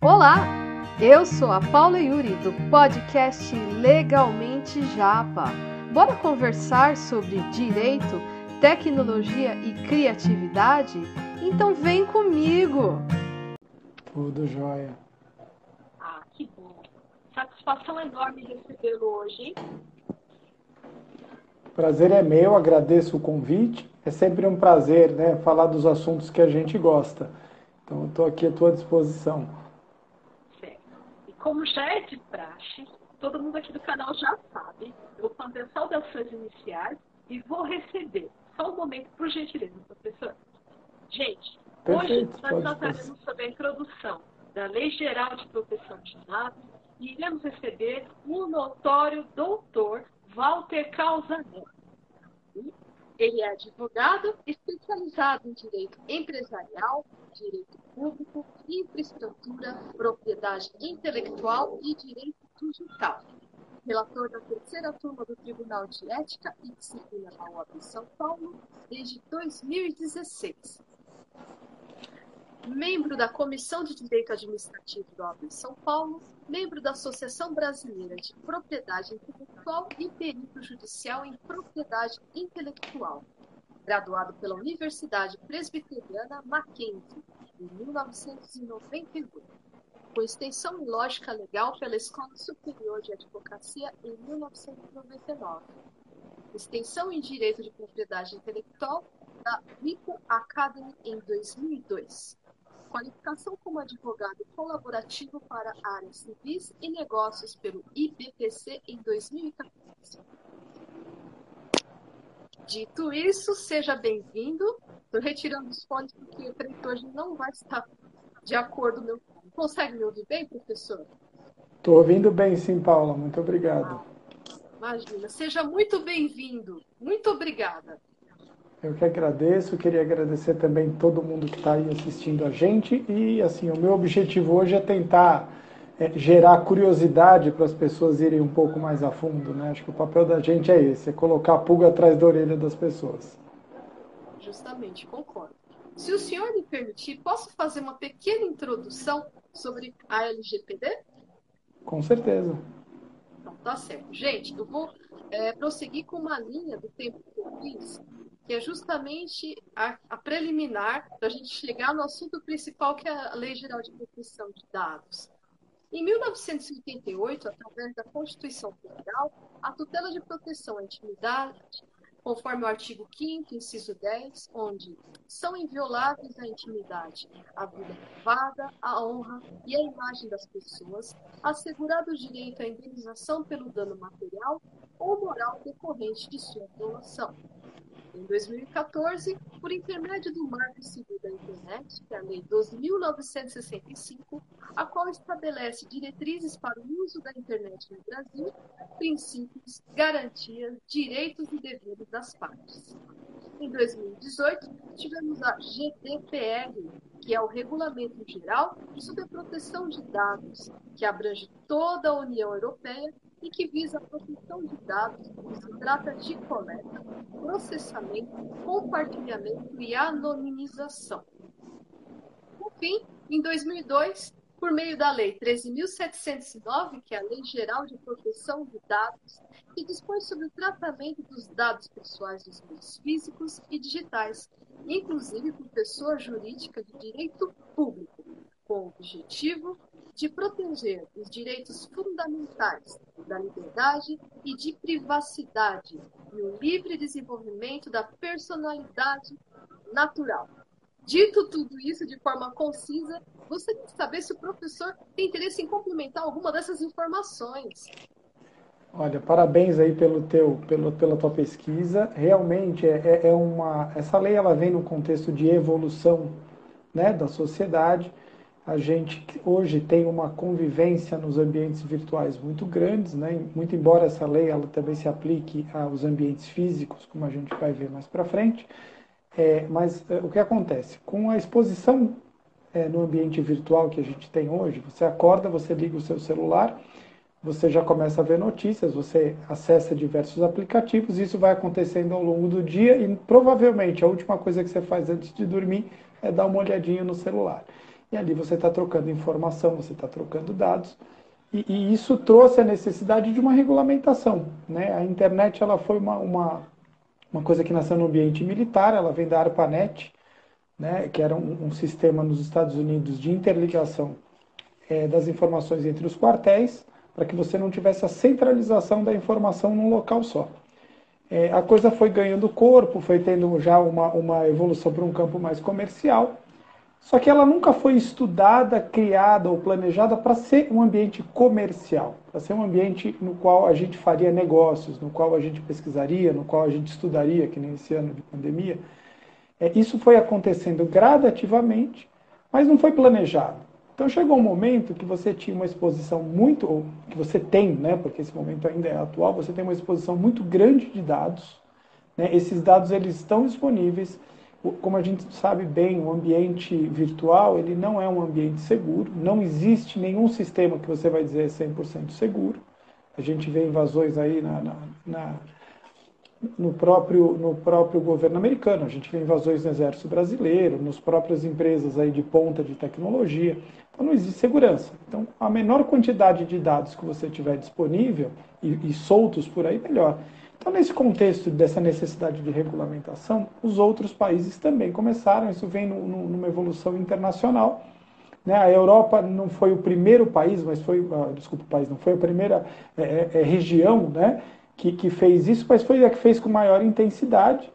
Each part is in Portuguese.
Olá, eu sou a Paula Yuri do podcast Legalmente Japa. Bora conversar sobre direito, tecnologia e criatividade? Então vem comigo! Tudo jóia. Ah, que bom. Satisfação enorme recebê-lo hoje. Prazer é meu, agradeço o convite. É sempre um prazer, né, falar dos assuntos que a gente gosta. Então, eu estou aqui à tua disposição. Como já é de praxe, todo mundo aqui do canal já sabe, eu vou fazer saudações iniciais e vou receber. Só um momento, por gentileza, professor. Gente, Perfeito, hoje nós trataremos sobre a introdução da Lei Geral de Proteção de Dados e iremos receber o notório doutor Walter Calzanetti. Ele é advogado especializado em direito empresarial, direito público, infraestrutura, propriedade intelectual e direito digital. Relator da terceira turma do Tribunal de Ética e Disciplina da OAB São Paulo desde 2016 membro da Comissão de Direito Administrativo da OAB São Paulo, membro da Associação Brasileira de Propriedade Intelectual e perito judicial em propriedade intelectual, graduado pela Universidade Presbiteriana Mackenzie, em 1998, com extensão em lógica legal pela Escola Superior de Advocacia em 1999, extensão em direito de propriedade intelectual da RICO Academy em 2002 qualificação como advogado colaborativo para áreas civis e negócios pelo IBPC em 2014. Dito isso, seja bem-vindo. Estou retirando os fones porque o hoje não vai estar de acordo. Meu... Consegue me ouvir bem, professor? Estou ouvindo bem, sim, Paula. Muito obrigado. Ah, imagina. Seja muito bem-vindo. Muito obrigada. Eu que agradeço, queria agradecer também todo mundo que está aí assistindo a gente e assim o meu objetivo hoje é tentar é, gerar curiosidade para as pessoas irem um pouco mais a fundo, né? Acho que o papel da gente é esse, é colocar a pulga atrás da orelha das pessoas. Justamente, concordo. Se o senhor me permitir, posso fazer uma pequena introdução sobre a LGPD? Com certeza. Então, tá certo. Gente, eu vou é, prosseguir com uma linha do tempo que eu fiz que é justamente a, a preliminar para a gente chegar no assunto principal, que é a Lei Geral de Proteção de Dados. Em 1988, através da Constituição Federal, a tutela de proteção à intimidade, conforme o artigo 5 inciso 10, onde são invioláveis a intimidade, a vida privada, a honra e a imagem das pessoas, assegurado o direito à indenização pelo dano material ou moral decorrente de sua violação em 2014, por intermédio do Marco Civil da Internet, que é a Lei 12.965, a qual estabelece diretrizes para o uso da internet no Brasil, princípios, garantias, direitos e deveres das partes. Em 2018, tivemos a GDPR, que é o Regulamento Geral sobre a Proteção de Dados, que abrange toda a União Europeia e que visa a proteção de dados quando se trata de coleta, processamento, compartilhamento e anonimização. Por fim, em 2002, por meio da Lei 13.709, que é a Lei Geral de Proteção de Dados, que dispõe sobre o tratamento dos dados pessoais dos meios físicos e digitais, inclusive por pessoa jurídica de direito público, com o objetivo de proteger os direitos fundamentais da liberdade e de privacidade e o livre desenvolvimento da personalidade natural. Dito tudo isso de forma concisa, gostaria de saber se o professor tem interesse em complementar alguma dessas informações. Olha, parabéns aí pelo teu, pelo, pela tua pesquisa. Realmente é, é, é uma, essa lei ela vem no contexto de evolução né, da sociedade a gente hoje tem uma convivência nos ambientes virtuais muito grandes, né? muito embora essa lei ela também se aplique aos ambientes físicos, como a gente vai ver mais para frente. É, mas é, o que acontece? Com a exposição é, no ambiente virtual que a gente tem hoje, você acorda, você liga o seu celular, você já começa a ver notícias, você acessa diversos aplicativos, isso vai acontecendo ao longo do dia e provavelmente a última coisa que você faz antes de dormir é dar uma olhadinha no celular. E ali você está trocando informação, você está trocando dados, e, e, isso trouxe a necessidade de uma regulamentação. Né? A internet ela foi uma, uma, uma coisa que nasceu no ambiente militar, ela vem da ARPANET, né, que era um, um sistema nos Estados Unidos de interligação é, das informações entre os quartéis, para que você não tivesse a centralização da informação num local só. É, a coisa foi ganhando corpo, foi tendo já uma, uma evolução para um campo mais comercial, só que ela nunca foi estudada, criada ou planejada para ser um ambiente comercial, para ser um ambiente no qual a gente faria negócios, no qual a gente pesquisaria, no qual a gente estudaria, que nem esse ano de pandemia. É, isso foi acontecendo gradativamente, mas não foi planejado. Então chegou um momento que você tinha uma exposição muito, ou que você tem, né, porque esse momento ainda é atual, você tem uma exposição muito grande de dados. Né? Esses dados eles estão disponíveis. Como a gente sabe bem, o ambiente virtual ele não é um ambiente seguro. Não existe nenhum sistema que você vai dizer é 100% seguro. A gente vê invasões aí na, na, na no próprio, no próprio governo americano. A gente vê invasões no exército brasileiro, nas próprias empresas aí de ponta de tecnologia. Então não existe segurança. Então a menor quantidade de dados que você tiver disponível e, e soltos por aí, melhor. Então nesse contexto dessa necessidade de regulamentação, os outros países também começaram. Isso vem no, no, numa evolução internacional. Né? A Europa não foi o primeiro país, mas foi, ah, desculpa, o país não foi a primeira é, é, é região, né? que, que fez isso, mas foi a que fez com maior intensidade.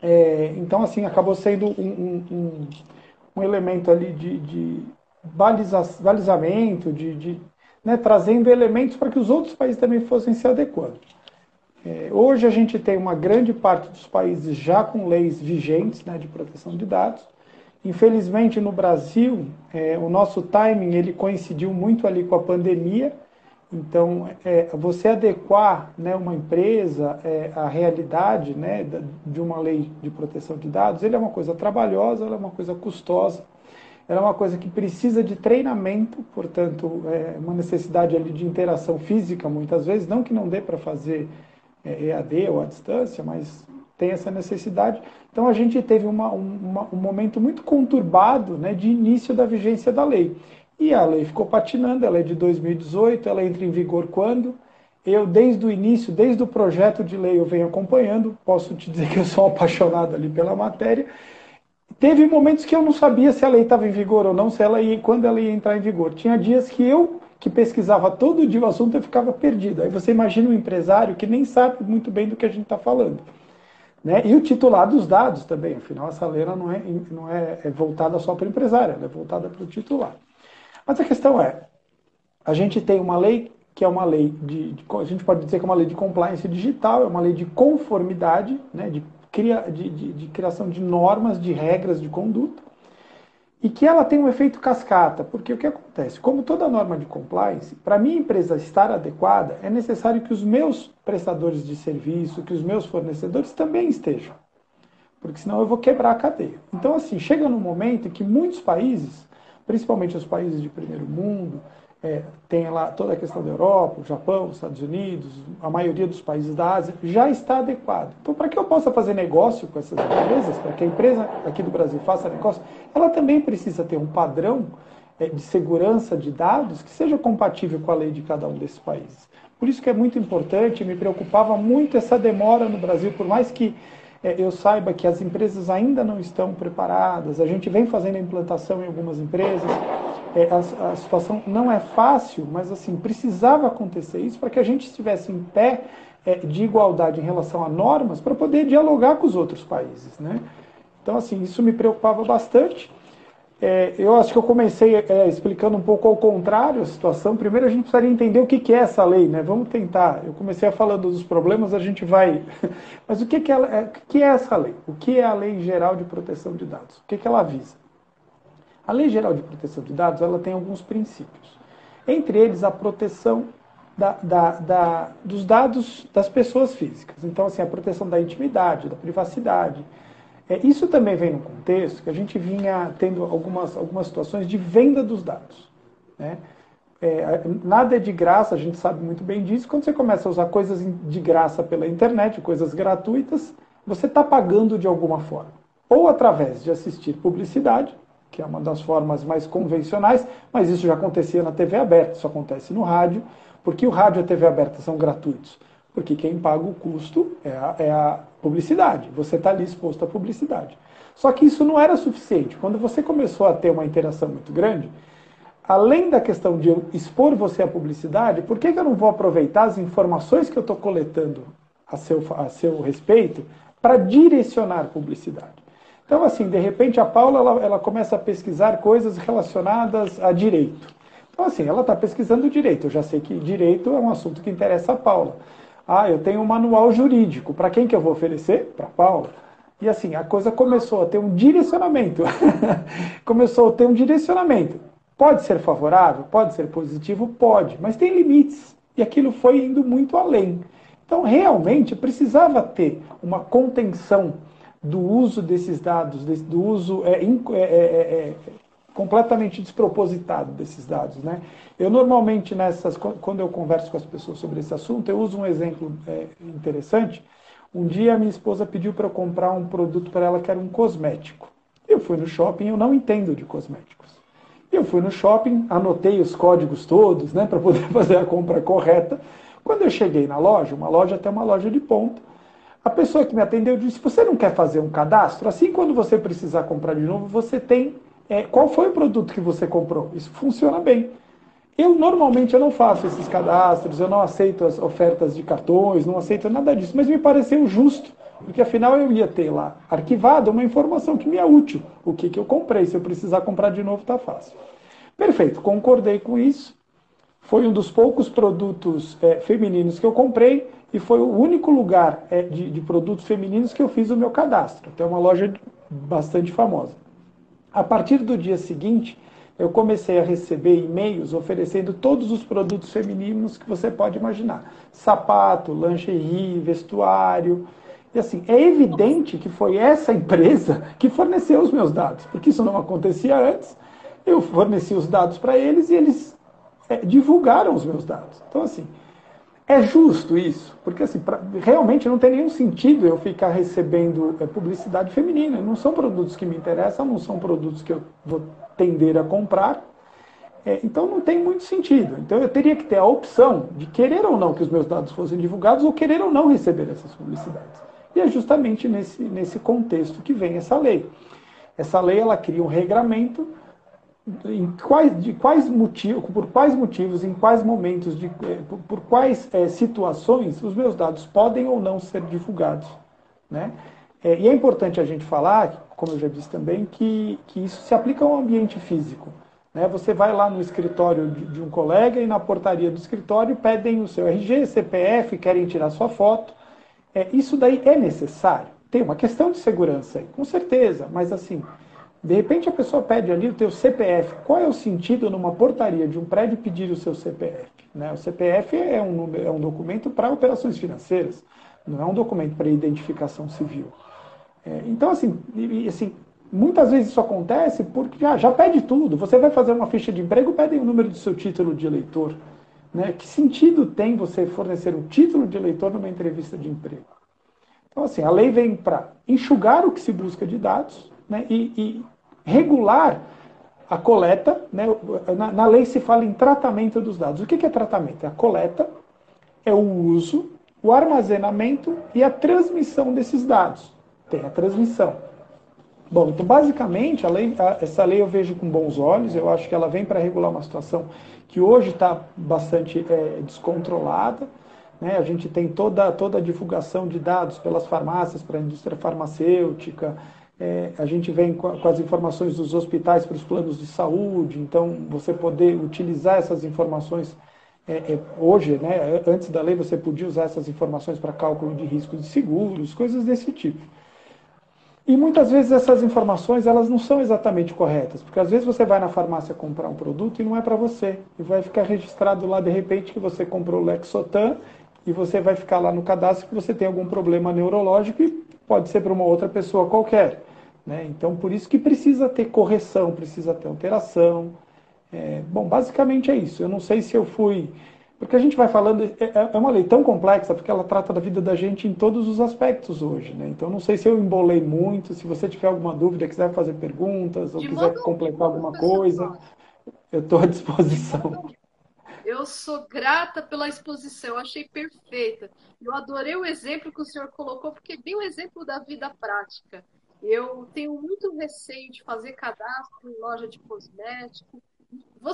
É, então, assim, acabou sendo um, um, um elemento ali de, de baliza, balizamento, de, de né, trazendo elementos para que os outros países também fossem se adequando. É, hoje a gente tem uma grande parte dos países já com leis vigentes né, de proteção de dados. Infelizmente, no Brasil, é, o nosso timing ele coincidiu muito ali com a pandemia, então, é, você adequar né, uma empresa é, à realidade né, de uma lei de proteção de dados, ele é uma coisa trabalhosa, é uma coisa custosa, é uma coisa que precisa de treinamento, portanto, é uma necessidade ali de interação física, muitas vezes, não que não dê para fazer EAD ou à distância, mas tem essa necessidade. Então, a gente teve uma, uma, um momento muito conturbado né, de início da vigência da lei. E a lei ficou patinando, ela é de 2018, ela entra em vigor quando? Eu, desde o início, desde o projeto de lei, eu venho acompanhando, posso te dizer que eu sou apaixonado ali pela matéria. Teve momentos que eu não sabia se a lei estava em vigor ou não, se ela ia, quando ela ia entrar em vigor. Tinha dias que eu, que pesquisava todo dia o assunto, eu ficava perdido. Aí você imagina um empresário que nem sabe muito bem do que a gente está falando. Né? E o titular dos dados também, afinal, essa lei não, é, não é, é voltada só para o empresário, ela é voltada para o titular. Mas a questão é, a gente tem uma lei que é uma lei de, de, a gente pode dizer que é uma lei de compliance digital, é uma lei de conformidade, né, de, cria, de, de, de criação de normas, de regras de conduta, e que ela tem um efeito cascata, porque o que acontece? Como toda norma de compliance, para minha empresa estar adequada, é necessário que os meus prestadores de serviço, que os meus fornecedores também estejam, porque senão eu vou quebrar a cadeia. Então, assim, chega num momento em que muitos países principalmente os países de primeiro mundo, é, tem lá toda a questão da Europa, Japão, os Estados Unidos, a maioria dos países da Ásia, já está adequado. Então, para que eu possa fazer negócio com essas empresas, para que a empresa aqui do Brasil faça negócio, ela também precisa ter um padrão é, de segurança de dados que seja compatível com a lei de cada um desses países. Por isso que é muito importante, me preocupava muito essa demora no Brasil, por mais que eu saiba que as empresas ainda não estão preparadas, a gente vem fazendo a implantação em algumas empresas, é, a, a, situação não é fácil, mas assim, precisava acontecer isso para que a gente estivesse em pé é, de igualdade em relação a normas para poder dialogar com os outros países. Né? Então, assim, isso me preocupava bastante. É, eu acho que eu comecei é, explicando um pouco ao contrário a situação. Primeiro, a gente precisaria entender o que, que é essa lei, né? Vamos tentar. Eu comecei falando dos problemas, a gente vai. Mas o que, que, ela, é, o que é essa lei? O que é a Lei Geral de Proteção de Dados? O que, que ela visa? A Lei Geral de Proteção de Dados ela tem alguns princípios. Entre eles, a proteção da, da, da, dos dados das pessoas físicas. Então, assim, a proteção da intimidade, da privacidade é, isso também vem no contexto que a gente vinha tendo algumas, algumas situações de venda dos dados. Né? É, nada é de graça, a gente sabe muito bem disso. Quando você começa a usar coisas de graça pela internet, coisas gratuitas, você está pagando de alguma forma. Ou através de assistir publicidade, que é uma das formas mais convencionais, mas isso já acontecia na TV aberta, isso acontece no rádio, porque o rádio e a TV aberta são gratuitos. Porque quem paga o custo é a, é a publicidade. Você está ali exposto à publicidade. Só que isso não era suficiente. Quando você começou a ter uma interação muito grande, além da questão de expor você à publicidade, por que, que eu não vou aproveitar as informações que eu estou coletando a seu, a seu respeito para direcionar publicidade? Então, assim, de repente a Paula ela, ela começa a pesquisar coisas relacionadas a direito. Então, assim, ela está pesquisando direito. Eu já sei que direito é um assunto que interessa a Paula. Ah, eu tenho um manual jurídico. Para quem que eu vou oferecer? Para a Paula. E assim, a coisa começou a ter um direcionamento. começou a ter um direcionamento. Pode ser favorável? Pode ser positivo? Pode. Mas tem limites. E aquilo foi indo muito além. Então, realmente, precisava ter uma contenção do uso desses dados, do uso é, é, é, é, completamente despropositado desses dados. Né? Eu normalmente, nessas, quando eu converso com as pessoas sobre esse assunto, eu uso um exemplo é, interessante. Um dia minha esposa pediu para eu comprar um produto para ela que era um cosmético. Eu fui no shopping, eu não entendo de cosméticos. Eu fui no shopping, anotei os códigos todos, né, para poder fazer a compra correta. Quando eu cheguei na loja, uma loja até uma loja de ponta, a pessoa que me atendeu disse: Você não quer fazer um cadastro? Assim, quando você precisar comprar de novo, você tem. É, qual foi o produto que você comprou? Isso funciona bem. Eu normalmente eu não faço esses cadastros, eu não aceito as ofertas de cartões, não aceito nada disso, mas me pareceu justo, porque afinal eu ia ter lá arquivado uma informação que me é útil. O que, que eu comprei, se eu precisar comprar de novo, está fácil. Perfeito, concordei com isso. Foi um dos poucos produtos é, femininos que eu comprei e foi o único lugar é, de, de, produtos femininos que eu fiz o meu cadastro. Até uma loja bastante famosa. A partir do dia seguinte, eu comecei a receber e-mails oferecendo todos os produtos femininos que você pode imaginar: sapato, lingerie, vestuário. E assim, é evidente que foi essa empresa que forneceu os meus dados, porque isso não acontecia antes. Eu forneci os dados para eles e eles é, divulgaram os meus dados. Então, assim, é justo isso? Porque assim, pra, realmente não tem nenhum sentido eu ficar recebendo é, publicidade feminina. Não são produtos que me interessam, não são produtos que eu vou tender a comprar. É, então não tem muito sentido. Então eu teria que ter a opção de querer ou não que os meus dados fossem divulgados ou querer ou não receber essas publicidades. E é justamente nesse, nesse contexto que vem essa lei. Essa lei ela cria um regramento em quais, de quais motivos, por quais motivos, em quais momentos, de, eh, por, por quais é, situações os meus dados podem ou não ser divulgados. Né? É, e é importante a gente falar, como eu já disse também, que, que isso se aplica ao ambiente físico. Né? Você vai lá no escritório de, de um colega e na portaria do escritório pedem o seu RG, CPF, querem tirar sua foto. É, isso daí é necessário. Tem uma questão de segurança aí, com certeza, mas assim, de repente a pessoa pede ali o teu CPF. Qual é o sentido numa portaria de um prédio pedir o seu CPF? Né? O CPF é um, é um documento para operações financeiras, não é um documento para identificação civil. É, então, assim, e, assim, muitas vezes isso acontece porque já, já pede tudo. Você vai fazer uma ficha de emprego, pedem o número do seu título de eleitor. Né? Que sentido tem você fornecer um título de eleitor numa entrevista de emprego? Então, assim, a lei vem para enxugar o que se busca de dados né? e, e regular a coleta. Né? Na, na, lei se fala em tratamento dos dados. O que, que é tratamento? É a coleta, é o uso, o armazenamento e a transmissão desses dados. Tem a transmissão. Bom, então basicamente a lei, a, essa lei eu vejo com bons olhos, eu acho que ela vem para regular uma situação que hoje está bastante é, descontrolada. Né? A gente tem toda, toda a divulgação de dados pelas farmácias, para a indústria farmacêutica, é, a gente vem com, com, as informações dos hospitais para os planos de saúde, então você poder utilizar essas informações é, é, hoje, né, antes da lei, você podia usar essas informações para cálculo de riscos de seguros, coisas desse tipo. E muitas vezes essas informações elas não são exatamente corretas, porque às vezes você vai na farmácia comprar um produto e não é para você, e vai ficar registrado lá de repente que você comprou Lexotan e você vai ficar lá no cadastro que você tem algum problema neurológico e pode ser para uma outra pessoa qualquer. Né? Então, por isso que precisa ter correção, precisa ter alteração. É, bom, basicamente é isso. Eu não sei se eu fui Porque a gente vai falando, é, é, é uma lei tão complexa, porque ela trata da vida da gente em todos os aspectos hoje, né? Então, não sei se eu embolei muito, se você tiver alguma dúvida, quiser fazer perguntas, ou De quiser completar alguma coisa, eu estou à disposição. Eu sou grata pela exposição, eu achei perfeita. Eu adorei o exemplo que o senhor colocou, porque é bem o exemplo da vida prática. Eu tenho muito receio de fazer cadastro em loja de cosmético.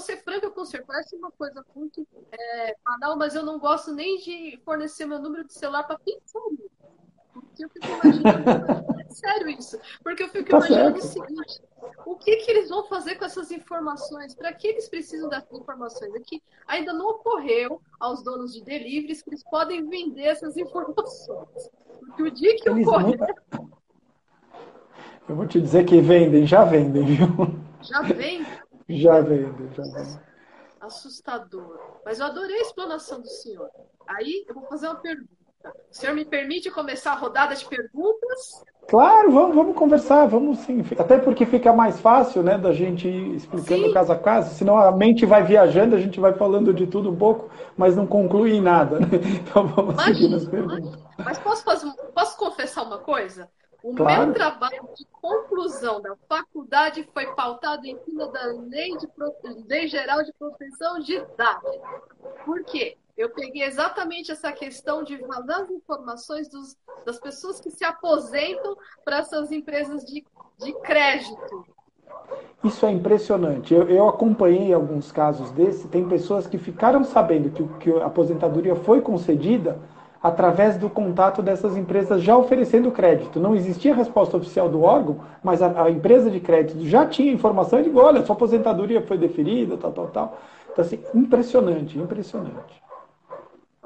Ser franca com o senhor, parece uma coisa muito é, banal, mas eu não gosto nem de fornecer meu número de celular para pizzaria. Porque eu fico imaginando, é sério isso, porque eu fico tá imaginando certo. o seguinte, o que, que eles vão fazer com essas informações? Para que eles precisam dessas informações? É que ainda não ocorreu aos donos de deliveries que eles podem vender essas informações. Porque o dia que eles ocorrer... Eu vou te dizer que vendem, já vendem, viu? Já vendem? já vendem, já vendem. Assustador. Mas eu adorei a explanação do senhor. Aí eu vou fazer uma pergunta. O senhor me permite começar a rodada de perguntas? Claro, vamos, vamos conversar, vamos sim. Até porque fica mais fácil, né, da gente ir explicando sim. caso a caso, senão a mente vai viajando, a gente vai falando de tudo um pouco, mas não conclui em nada. Né? Então vamos imagina, seguir nas perguntas. Mas posso, fazer, posso confessar uma coisa? O claro. meu trabalho de conclusão da faculdade foi pautado em cima da Lei, de, Lei Geral de Proteção de Dados. Por quê? Eu peguei exatamente essa questão de vazar as informações dos, das pessoas que se aposentam para essas empresas de, de crédito. Isso é impressionante. Eu, eu, acompanhei alguns casos desse. Tem pessoas que ficaram sabendo que, que a aposentadoria foi concedida através do contato dessas empresas já oferecendo crédito. Não existia resposta oficial do órgão, mas a, a empresa de crédito já tinha informação e digo, olha, sua aposentadoria foi deferida, tal, tal, tal. Então, assim, impressionante, impressionante.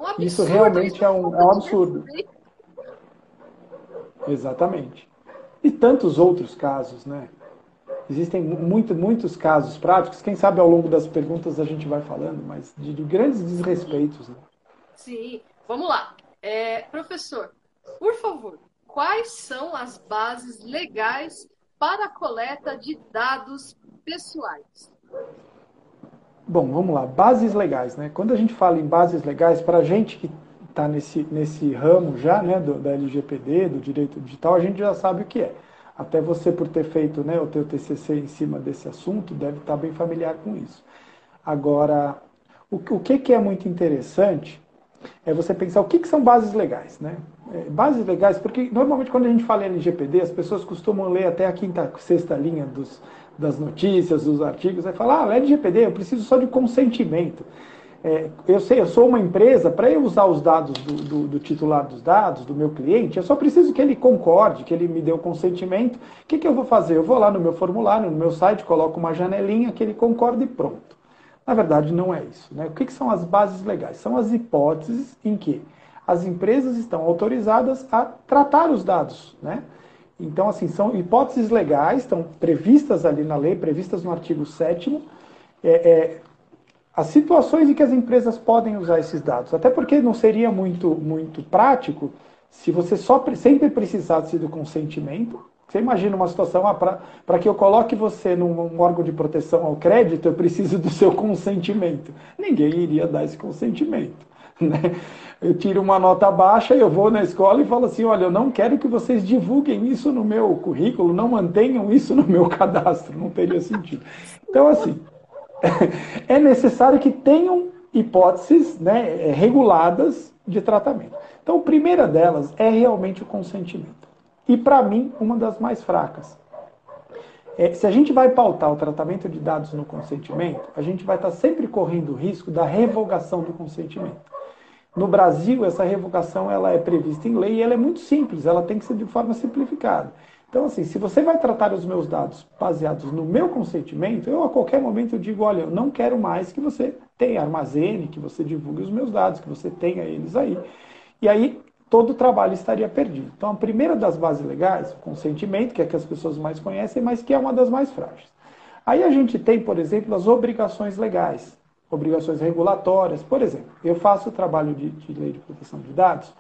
Um absurdo, isso realmente é, um, é um absurdo. Exatamente. E tantos outros casos, né? Existem muito, muitos casos práticos, quem sabe ao longo das perguntas a gente vai falando, mas de, de grandes desrespeitos. Né? Sim, vamos lá. É, professor, por favor, quais são as bases legais para a coleta de dados pessoais? Bom, vamos lá. Bases legais, né? Quando a gente fala em bases legais, para a gente que está nesse, nesse ramo já, né, do, da LGPD, do direito digital, a gente já sabe o que é. Até você, por ter feito né, o teu TCC em cima desse assunto, deve estar tá bem familiar com isso. Agora, o, o que, que é muito interessante é você pensar o que, que são bases legais, né? É, bases legais, porque normalmente quando a gente fala em LGPD, as pessoas costumam ler até a quinta, sexta linha dos, das notícias, dos artigos, vai falar, ah, LGPD, eu preciso só de consentimento. É, eu sei, eu sou uma empresa, para eu usar os dados do, do, do, titular dos dados, do meu cliente, eu só preciso que ele concorde, que ele me dê o consentimento. O que, que eu vou fazer? Eu vou lá no meu formulário, no meu site, coloco uma janelinha que ele concorde e pronto. Na verdade, não é isso. Né? O que, que são as bases legais? São as hipóteses em que as empresas estão autorizadas a tratar os dados. Né? Então, assim, são hipóteses legais, estão previstas ali na lei, previstas no artigo 7 é, é, as situações em que as empresas podem usar esses dados. Até porque não seria muito, muito prático se você só sempre precisasse do consentimento. Você imagina uma situação, ah, para que eu coloque você num órgão de proteção ao crédito, eu preciso do seu consentimento. Ninguém iria dar esse consentimento. Né? Eu tiro uma nota baixa, eu vou na escola e falo assim: olha, eu não quero que vocês divulguem isso no meu currículo, não mantenham isso no meu cadastro, não teria sentido. Então, assim, é necessário que tenham hipóteses né, reguladas de tratamento. Então, a primeira delas é realmente o consentimento. E, para mim, uma das mais fracas. É, se a gente vai pautar o tratamento de dados no consentimento, a gente vai estar sempre correndo o risco da revogação do consentimento. No Brasil, essa revogação ela é prevista em lei e ela é muito simples, ela tem que ser de forma simplificada. Então, assim, se você vai tratar os meus dados baseados no meu consentimento, eu a qualquer momento eu digo, olha, eu não quero mais que você tenha armazene, que você divulgue os meus dados, que você tenha eles aí. E aí todo o trabalho estaria perdido. Então, a primeira das bases legais, o consentimento, que é a que as pessoas mais conhecem, mas que é uma das mais frágeis. Aí a gente tem, por exemplo, as obrigações legais obrigações regulatórias. Por exemplo, eu faço trabalho de, de lei de proteção de dados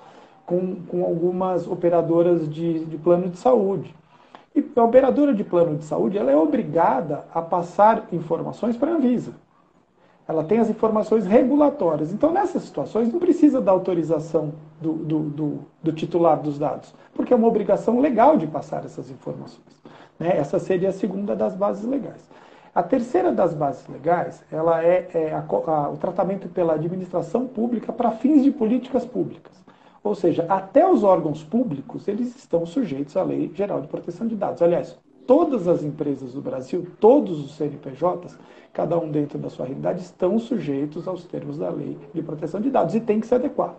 com, com algumas operadoras de, de plano de saúde. E a operadora de plano de saúde ela é obrigada a passar informações para a Anvisa. ela tem as informações regulatórias. Então, nessas situações, não precisa da autorização do, do, do, do titular dos dados, porque é uma obrigação legal de passar essas informações. Né? Essa seria a segunda das bases legais. A terceira das bases legais, ela é, é a, a, o tratamento pela administração pública para fins de políticas públicas. Ou seja, até os órgãos públicos, eles estão sujeitos à Lei Geral de Proteção de Dados. Aliás, todas as empresas do Brasil, todos os CNPJs, cada um dentro da sua realidade, estão sujeitos aos termos da Lei de Proteção de Dados e tem que se adequar.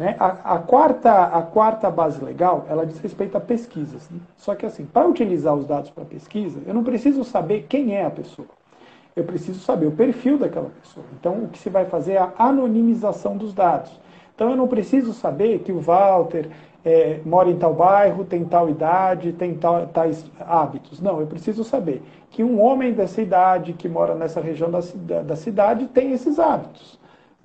Né? A, a, quarta, a quarta base legal, ela diz respeito a pesquisas. Né? Só que assim, para utilizar os dados para pesquisa, eu não preciso saber quem é a pessoa. Eu preciso saber o perfil daquela pessoa. Então, o que se vai fazer é a anonimização dos dados. Então, eu não preciso saber que o Walter é, mora em tal bairro, tem tal idade, tem tal, tais hábitos. Não, eu preciso saber que um homem dessa idade, que mora nessa região da, da cidade, tem esses hábitos.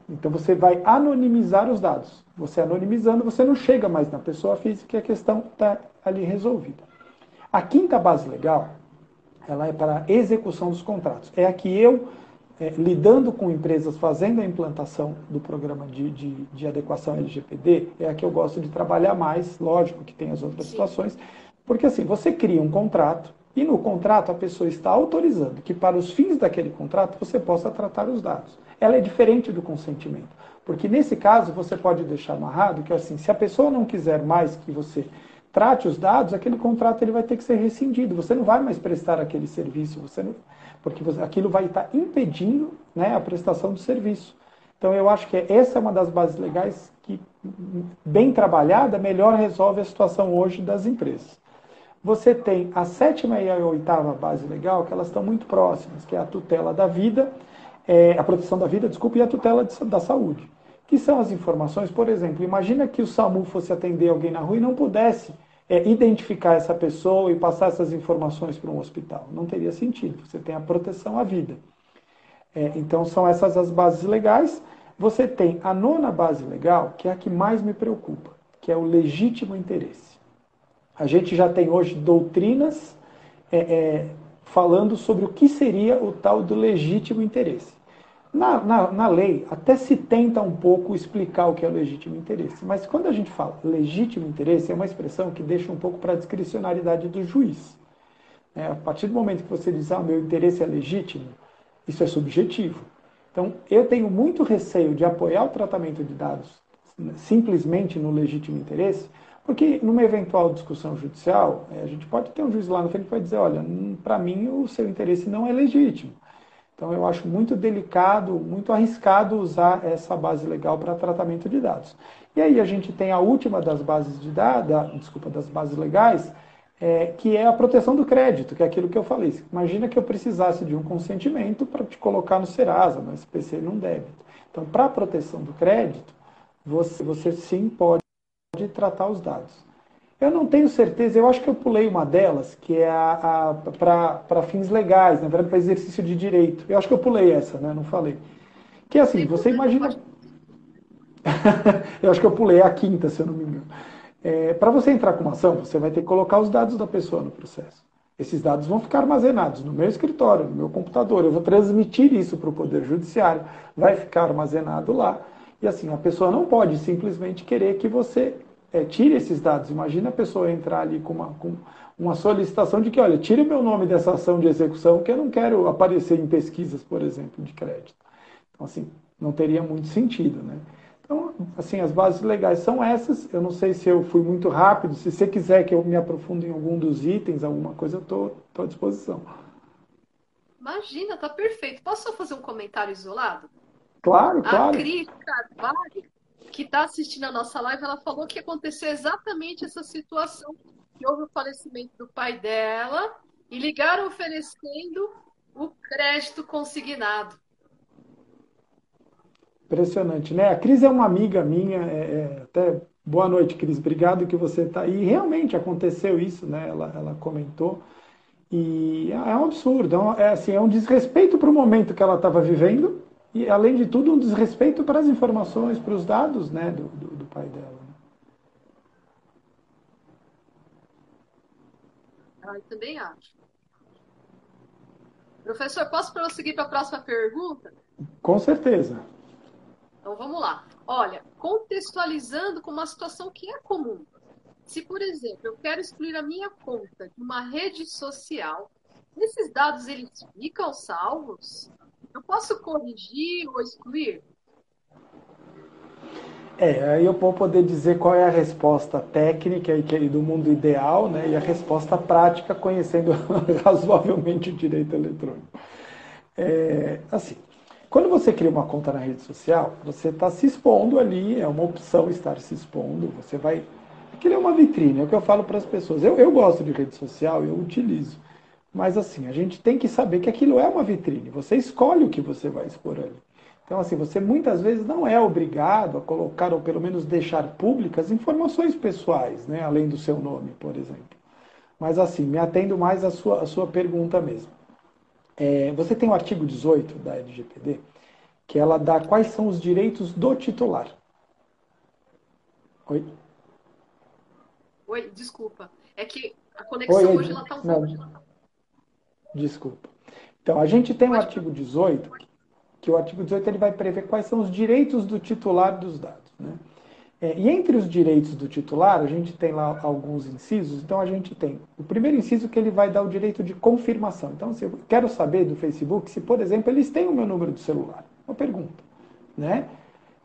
Então, você vai anonimizar os dados. Você anonimizando, você não chega mais na pessoa física e a questão está ali resolvida. A quinta base legal, ela é para a execução dos contratos. É a que eu, é, lidando com empresas, fazendo a implantação do programa de, de, de, adequação LGPD, é a que eu gosto de trabalhar mais, lógico que tem as outras Sim. situações, porque assim, você cria um contrato, e no contrato a pessoa está autorizando que para os fins daquele contrato você possa tratar os dados. Ela é diferente do consentimento. Porque nesse caso você pode deixar amarrado que assim, se a pessoa não quiser mais que você trate os dados, aquele contrato ele vai ter que ser rescindido. Você não vai mais prestar aquele serviço, você não, porque você, aquilo vai estar impedindo né, a prestação do serviço. Então eu acho que essa é uma das bases legais que, bem trabalhada, melhor resolve a situação hoje das empresas. Você tem a sétima e a oitava base legal, que elas estão muito próximas, que é a tutela da vida, é, a proteção da vida, desculpa, e a tutela de, da saúde que são as informações, por exemplo, imagina que o SAMU fosse atender alguém na rua e não pudesse é, identificar essa pessoa e passar essas informações para um hospital. Não teria sentido. Você tem a proteção à vida. É, então, são essas as bases legais. Você tem a nona base legal, que é a que mais me preocupa, que é o legítimo interesse. A gente já tem hoje doutrinas é, é falando sobre o que seria o tal do legítimo interesse. Na, na, na, lei, até se tenta um pouco explicar o que é legítimo interesse, mas quando a gente fala legítimo interesse, é uma expressão que deixa um pouco para a discricionariedade do juiz. É, a partir do momento que você diz, ah, meu interesse é legítimo, isso é subjetivo. Então, eu tenho muito receio de apoiar o tratamento de dados simplesmente no legítimo interesse, porque numa eventual discussão judicial, é, a gente pode ter um juiz lá no frente que vai dizer, olha, para mim o seu interesse não é legítimo. Então, eu acho muito delicado, muito arriscado usar essa base legal para tratamento de dados. E aí a gente tem a última das bases de dados, desculpa, das bases legais, é, que é a proteção do crédito, que é aquilo que eu falei. Imagina que eu precisasse de um consentimento para te colocar no Serasa, no SPC, num débito. Então, para a proteção do crédito, você, você sim pode tratar os dados. Eu não tenho certeza, eu acho que eu pulei uma delas, que é a, a para fins legais, na verdade, para exercício de direito. Eu acho que eu pulei essa, né? Não falei. Que é assim, você imagina. eu acho que eu pulei a quinta, se eu não me engano. É, para você entrar com uma ação, você vai ter que colocar os dados da pessoa no processo. Esses dados vão ficar armazenados no meu escritório, no meu computador. Eu vou transmitir isso para o Poder Judiciário, vai ficar armazenado lá. E assim, a pessoa não pode simplesmente querer que você é, tire esses dados. Imagina a pessoa entrar ali com uma, com uma solicitação de que, olha, tire meu nome dessa ação de execução, que eu não quero aparecer em pesquisas, por exemplo, de crédito. Então, assim, não teria muito sentido, né? Então, assim, as bases legais são essas. Eu não sei se eu fui muito rápido. Se você quiser que eu me aprofunde em algum dos itens, alguma coisa, eu estou à disposição. Imagina, tá perfeito. Posso só fazer um comentário isolado? Claro, claro. A Cris Carvalho que está assistindo a nossa live, ela falou que aconteceu exatamente essa situação, que houve o falecimento do pai dela e ligaram oferecendo o crédito consignado. Impressionante, né? A Cris é uma amiga minha, é, é, até boa noite, Cris, obrigado que você está aí. Realmente aconteceu isso, né? Ela, ela comentou. E é um absurdo, é, é assim, é um desrespeito para o momento que ela estava vivendo, e, além de tudo, um desrespeito para as informações, para os dados né, do, do, do pai dela. Né? Ah, eu também acho. Professor, posso prosseguir para a próxima pergunta? Com certeza. Então vamos lá. Olha, contextualizando com uma situação que é comum. Se, por exemplo, eu quero excluir a minha conta de uma rede social, esses dados eles ficam salvos? Eu posso corrigir ou excluir? É, aí eu vou poder dizer qual é a resposta técnica e do mundo ideal, né, e a resposta prática, conhecendo razoavelmente o direito eletrônico. É, assim, quando você cria uma conta na rede social, você está se expondo ali, é uma opção estar se expondo, você vai. Aquilo é uma vitrine, é o que eu falo para as pessoas. Eu, eu gosto de rede social, eu utilizo. Mas assim, a gente tem que saber que aquilo é uma vitrine. Você escolhe o que você vai expor ali. Então, assim, você muitas vezes não é obrigado a colocar, ou pelo menos deixar públicas, informações pessoais, né? além do seu nome, por exemplo. Mas, assim, me atendo mais à sua, à sua pergunta mesmo. É, você tem o artigo 18 da LGPD, que ela dá quais são os direitos do titular. Oi? Oi, desculpa. É que a conexão Oi, hoje ela está um pouco... Desculpa. Então, a gente tem o artigo 18, que o artigo 18 ele vai prever quais são os direitos do titular dos dados. Né? É, e entre os direitos do titular, a gente tem lá alguns incisos. Então, a gente tem o primeiro inciso que ele vai dar o direito de confirmação. Então, se eu quero saber do Facebook se, por exemplo, eles têm o meu número de celular. Uma pergunta. Né?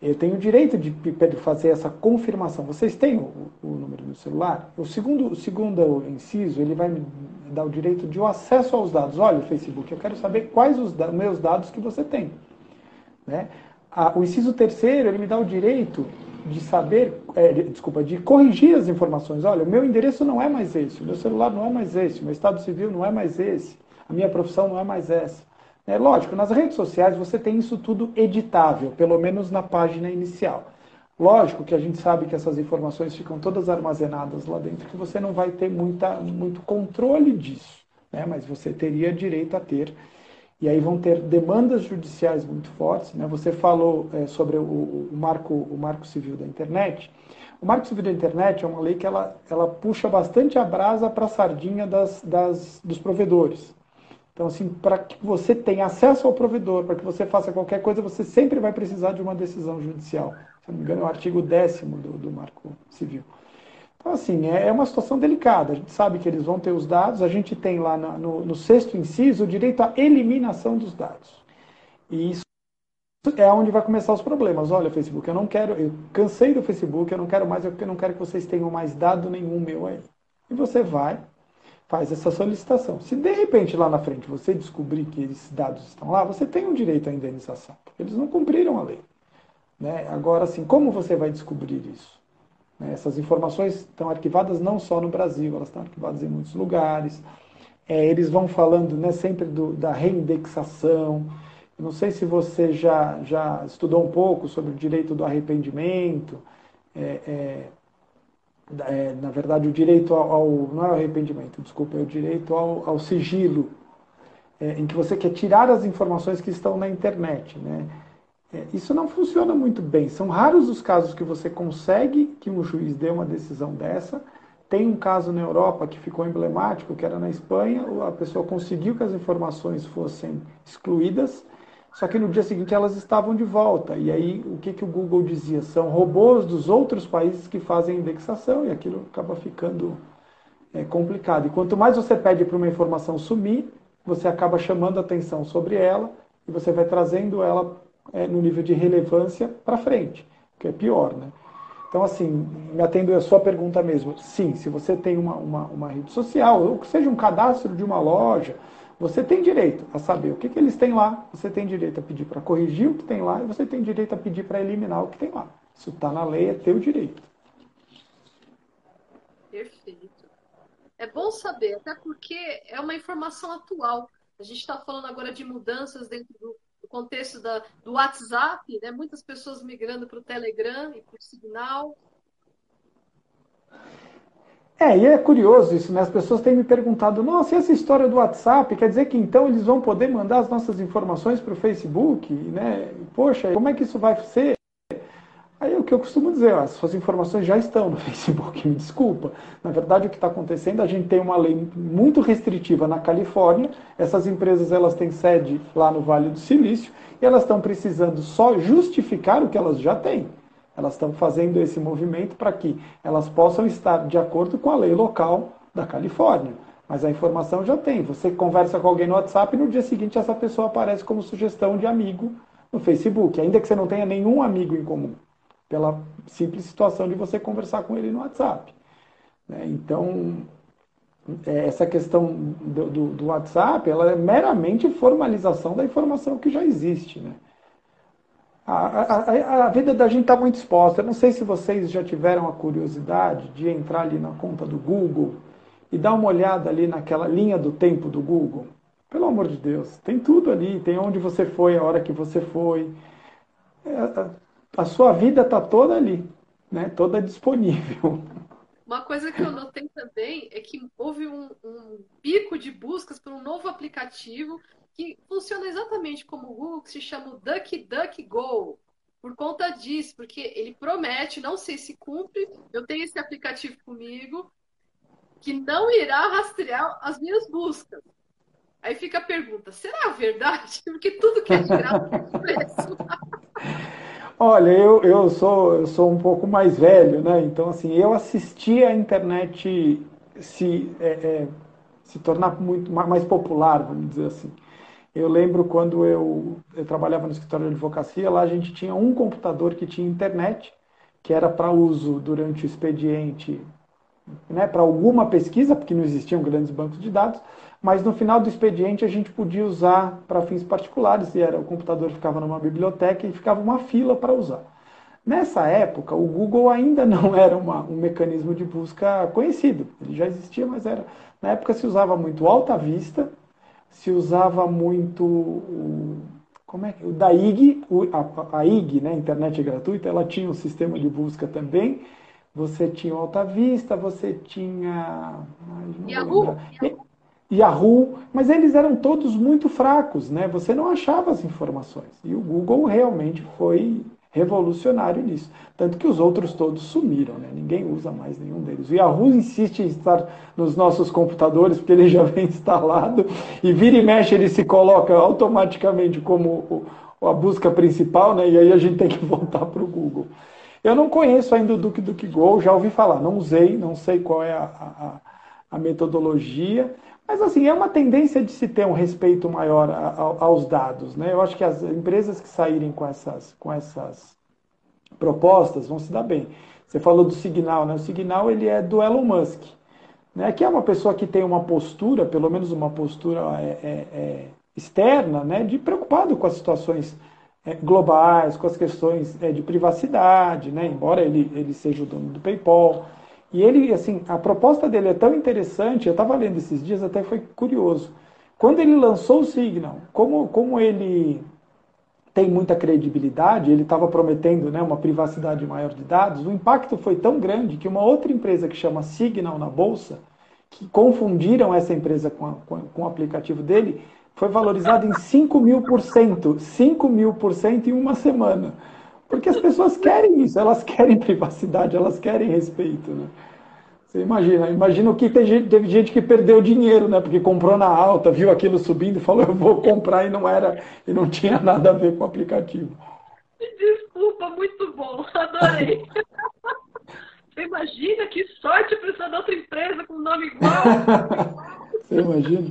Eu tenho o direito de fazer essa confirmação. Vocês têm o, o número do celular? O segundo, o segundo inciso, ele vai me dar o direito de o acesso aos dados. Olha, Facebook, eu quero saber quais os da meus dados que você tem. Né? o inciso terceiro, ele me dá o direito de saber, é, de, desculpa, de corrigir as informações. Olha, o meu endereço não é mais esse, o meu celular não é mais esse, o meu estado civil não é mais esse, a minha profissão não é mais essa. É lógico, nas redes sociais você tem isso tudo editável, pelo menos na página inicial. Lógico que a gente sabe que essas informações ficam todas armazenadas lá dentro, que você não vai ter muita, muito controle disso, né? mas você teria direito a ter e aí vão ter demandas judiciais muito fortes. Né? Você falou é, sobre o, o, marco, o marco civil da internet. O marco civil da internet é uma lei que ela, ela puxa bastante a brasa para a sardinha das, das, dos provedores. Então, assim, para que você tenha acesso ao provedor, para que você faça qualquer coisa, você sempre vai precisar de uma decisão judicial. Se não me engano, é o artigo 10 do, do Marco Civil. Então, assim, é, é uma situação delicada. A gente sabe que eles vão ter os dados, a gente tem lá no, no sexto inciso o direito à eliminação dos dados. E isso é onde vai começar os problemas. Olha, Facebook, eu não quero, eu cansei do Facebook, eu não quero mais, eu não quero que vocês tenham mais dado nenhum meu aí. E você vai, faz essa solicitação. Se de repente lá na frente você descobrir que esses dados estão lá, você tem um direito à indenização, porque eles não cumpriram a lei. Né? Agora, assim, como você vai descobrir isso? Né? Essas informações estão arquivadas não só no Brasil, elas estão arquivadas em muitos lugares. É, eles vão falando né, sempre do, da reindexação. Eu não sei se você já, já estudou um pouco sobre o direito do arrependimento. É, é, é na verdade, o direito ao, ao, Não é arrependimento, desculpa, é o direito ao, ao sigilo, é, em que você quer tirar as informações que estão na internet. Né? É, isso não funciona muito bem. São raros os casos que você consegue que um juiz dê uma decisão dessa. Tem um caso na Europa que ficou emblemático, que era na Espanha, a pessoa conseguiu que as informações fossem excluídas, só que no dia seguinte elas estavam de volta. E aí o que, que o Google dizia? São robôs dos outros países que fazem indexação e aquilo acaba ficando é, complicado. E quanto mais você pede para uma informação sumir, você acaba chamando atenção sobre ela e você vai trazendo ela é, no nível de relevância para frente, que é pior, né? Então, assim, me atendo a sua pergunta mesmo. Sim, se você tem uma, uma, uma, rede social, ou que seja um cadastro de uma loja, você tem direito a saber o que, que eles têm lá, você tem direito a pedir para corrigir o que tem lá, e você tem direito a pedir para eliminar o que tem lá. Isso está na lei, é teu direito. Perfeito. É bom saber, até porque é uma informação atual. A gente está falando agora de mudanças dentro do contexto da, do WhatsApp, né? muitas pessoas migrando para o Telegram e para o Signal. É, e é curioso isso, né? As pessoas têm me perguntado, nossa, e essa história do WhatsApp, quer dizer que então eles vão poder mandar as nossas informações para o Facebook, né? Poxa, como é que isso vai ser? Aí o que eu costumo dizer, as suas informações já estão no Facebook, me desculpa. Na verdade, o que está acontecendo, a gente tem uma lei muito restritiva na Califórnia, essas empresas elas têm sede lá no Vale do Silício, e elas estão precisando só justificar o que elas já têm. Elas estão fazendo esse movimento para que elas possam estar de acordo com a lei local da Califórnia. Mas a informação já tem. Você conversa com alguém no WhatsApp e no dia seguinte essa pessoa aparece como sugestão de amigo no Facebook, ainda que você não tenha nenhum amigo em comum pela simples situação de você conversar com ele no WhatsApp. Né? Então, é, essa questão do, do, do, WhatsApp, ela é meramente formalização da informação que já existe. Né? A, a, a vida da gente está muito exposta. Eu não sei se vocês já tiveram a curiosidade de entrar ali na conta do Google e dar uma olhada ali naquela linha do tempo do Google. Pelo amor de Deus, tem tudo ali, tem onde você foi, a hora que você foi. É, a sua vida está toda ali, né? toda disponível. Uma coisa que eu notei também é que houve um, um pico de buscas por um novo aplicativo que funciona exatamente como o que se chama DuckDuckGo. Por conta disso, porque ele promete, não sei se cumpre, eu tenho esse aplicativo comigo, que não irá rastrear as minhas buscas. Aí fica a pergunta, será verdade? Porque tudo que é de graça tem preço. Olha, eu, eu, sou, eu sou um pouco mais velho, né? Então, assim, eu assisti a internet se, é, é, se tornar muito mais popular, vamos dizer assim. Eu lembro quando eu, eu trabalhava no escritório de advocacia, lá a gente tinha um computador que tinha internet, que era para uso durante o expediente, né, para alguma pesquisa, porque não existiam grandes bancos de dados, mas no final do expediente a gente podia usar para fins particulares, e era o computador ficava numa biblioteca e ficava uma fila para usar. Nessa época, o Google ainda não era uma, um mecanismo de busca conhecido. Ele já existia, mas era. Na época se usava muito Alta Vista, se usava muito o, como é, o da IG, o, a, a, IG, né, internet gratuita, ela tinha um sistema de busca também. Você tinha o Alta Vista, você tinha. Yahoo! Yahoo. Yahoo, mas eles eram todos muito fracos, né? Você não achava as informações. E o Google realmente foi revolucionário nisso. Tanto que os outros todos sumiram, né? Ninguém usa mais nenhum deles. O Yahoo insiste em estar nos nossos computadores, porque ele já vem instalado, e vira e mexe ele se coloca automaticamente como a busca principal, né? E aí a gente tem que voltar para o Google. Eu não conheço ainda o DuckDuckGo, já ouvi falar, não usei, não sei qual é a, a, a metodologia, mas assim, é uma tendência de se ter um respeito maior a, a, aos dados. Né? Eu acho que as empresas que saírem com essas, com essas propostas vão se dar bem. Você falou do Signal, né? O Signal ele é do Elon Musk, né? que é uma pessoa que tem uma postura, pelo menos uma postura é, é, é, externa, né? de preocupado com as situações é, globais, com as questões é, de privacidade, né? embora ele, ele seja o dono do PayPal. E ele, assim, a proposta dele é tão interessante, eu estava lendo esses dias, até foi curioso. Quando ele lançou o Signal, como, como ele tem muita credibilidade, ele estava prometendo né, uma privacidade maior de dados, o impacto foi tão grande que uma outra empresa que chama Signal na Bolsa, que confundiram essa empresa com, a, com, com o aplicativo dele, foi valorizada em 5 mil por cento. 5 mil por cento em uma semana. Porque as pessoas querem isso, elas querem privacidade, elas querem respeito, né? Você imagina, imagina o que teve gente que perdeu dinheiro, né? Porque comprou na alta, viu aquilo subindo e falou, eu vou comprar e não era, e não tinha nada a ver com o aplicativo. Desculpa, muito bom, adorei. Você imagina que sorte precisar de outra empresa com nome igual? Você imagina?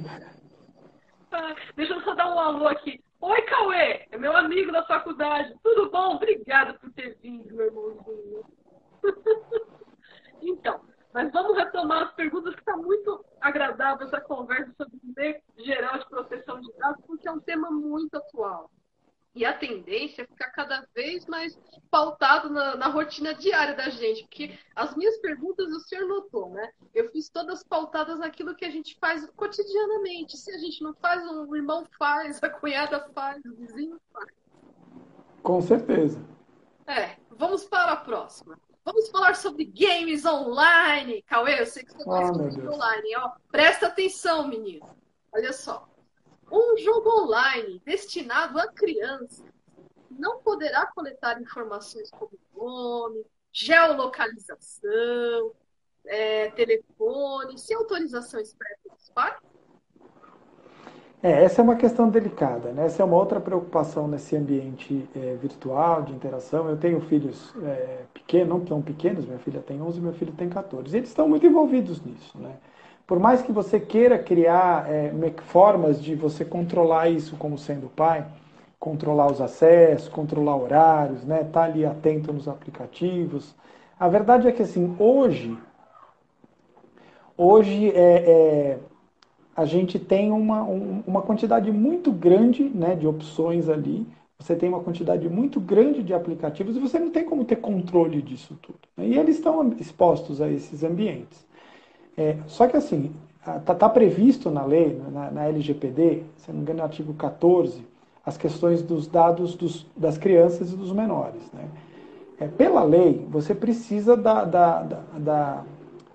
Ah, deixa eu só dar um alô aqui. Oi, Cauê, é meu amigo da faculdade. Tudo bom? Obrigada por ter vindo, meu irmãozinho. então, mas vamos retomar as perguntas, que está muito agradável essa conversa sobre meio geral de proteção de dados, porque é um tema muito atual. E a tendência é ficar cada vez mais pautado na, na, rotina diária da gente. Porque as minhas perguntas o senhor notou, né? Eu fiz todas pautadas naquilo que a gente faz cotidianamente. Se a gente não faz, o irmão faz, a cunhada faz, o vizinho faz. Com certeza. É, vamos para a próxima. Vamos falar sobre games online. Cauê, eu sei que você gosta de games online. Ó, presta atenção, menino. Olha só. Um jogo online destinado a crianças não poderá coletar informações como nome, geolocalização, é, telefone, sem autorização expressa dos pais? É, essa é uma questão delicada, né? Essa é uma outra preocupação nesse ambiente é, virtual, de interação. Eu tenho filhos é, pequenos, não tão pequenos, minha filha tem 11, meu filho tem 14. Eles estão muito envolvidos nisso, né? Por mais que você queira criar é, formas de você controlar isso como sendo pai, controlar os acessos, controlar horários, né? Estar tá ali atento nos aplicativos. A verdade é que assim, hoje, hoje é, é a gente tem uma, um, uma quantidade muito grande né, de opções ali, você tem uma quantidade muito grande de aplicativos e você não tem como ter controle disso tudo. Né? E eles estão expostos a esses ambientes. É, só que assim, está tá previsto na lei, na, na, LGPD, se não me engano, no artigo 14, as questões dos dados dos, das crianças e dos menores. Né? É, pela lei, você precisa da, da, da, da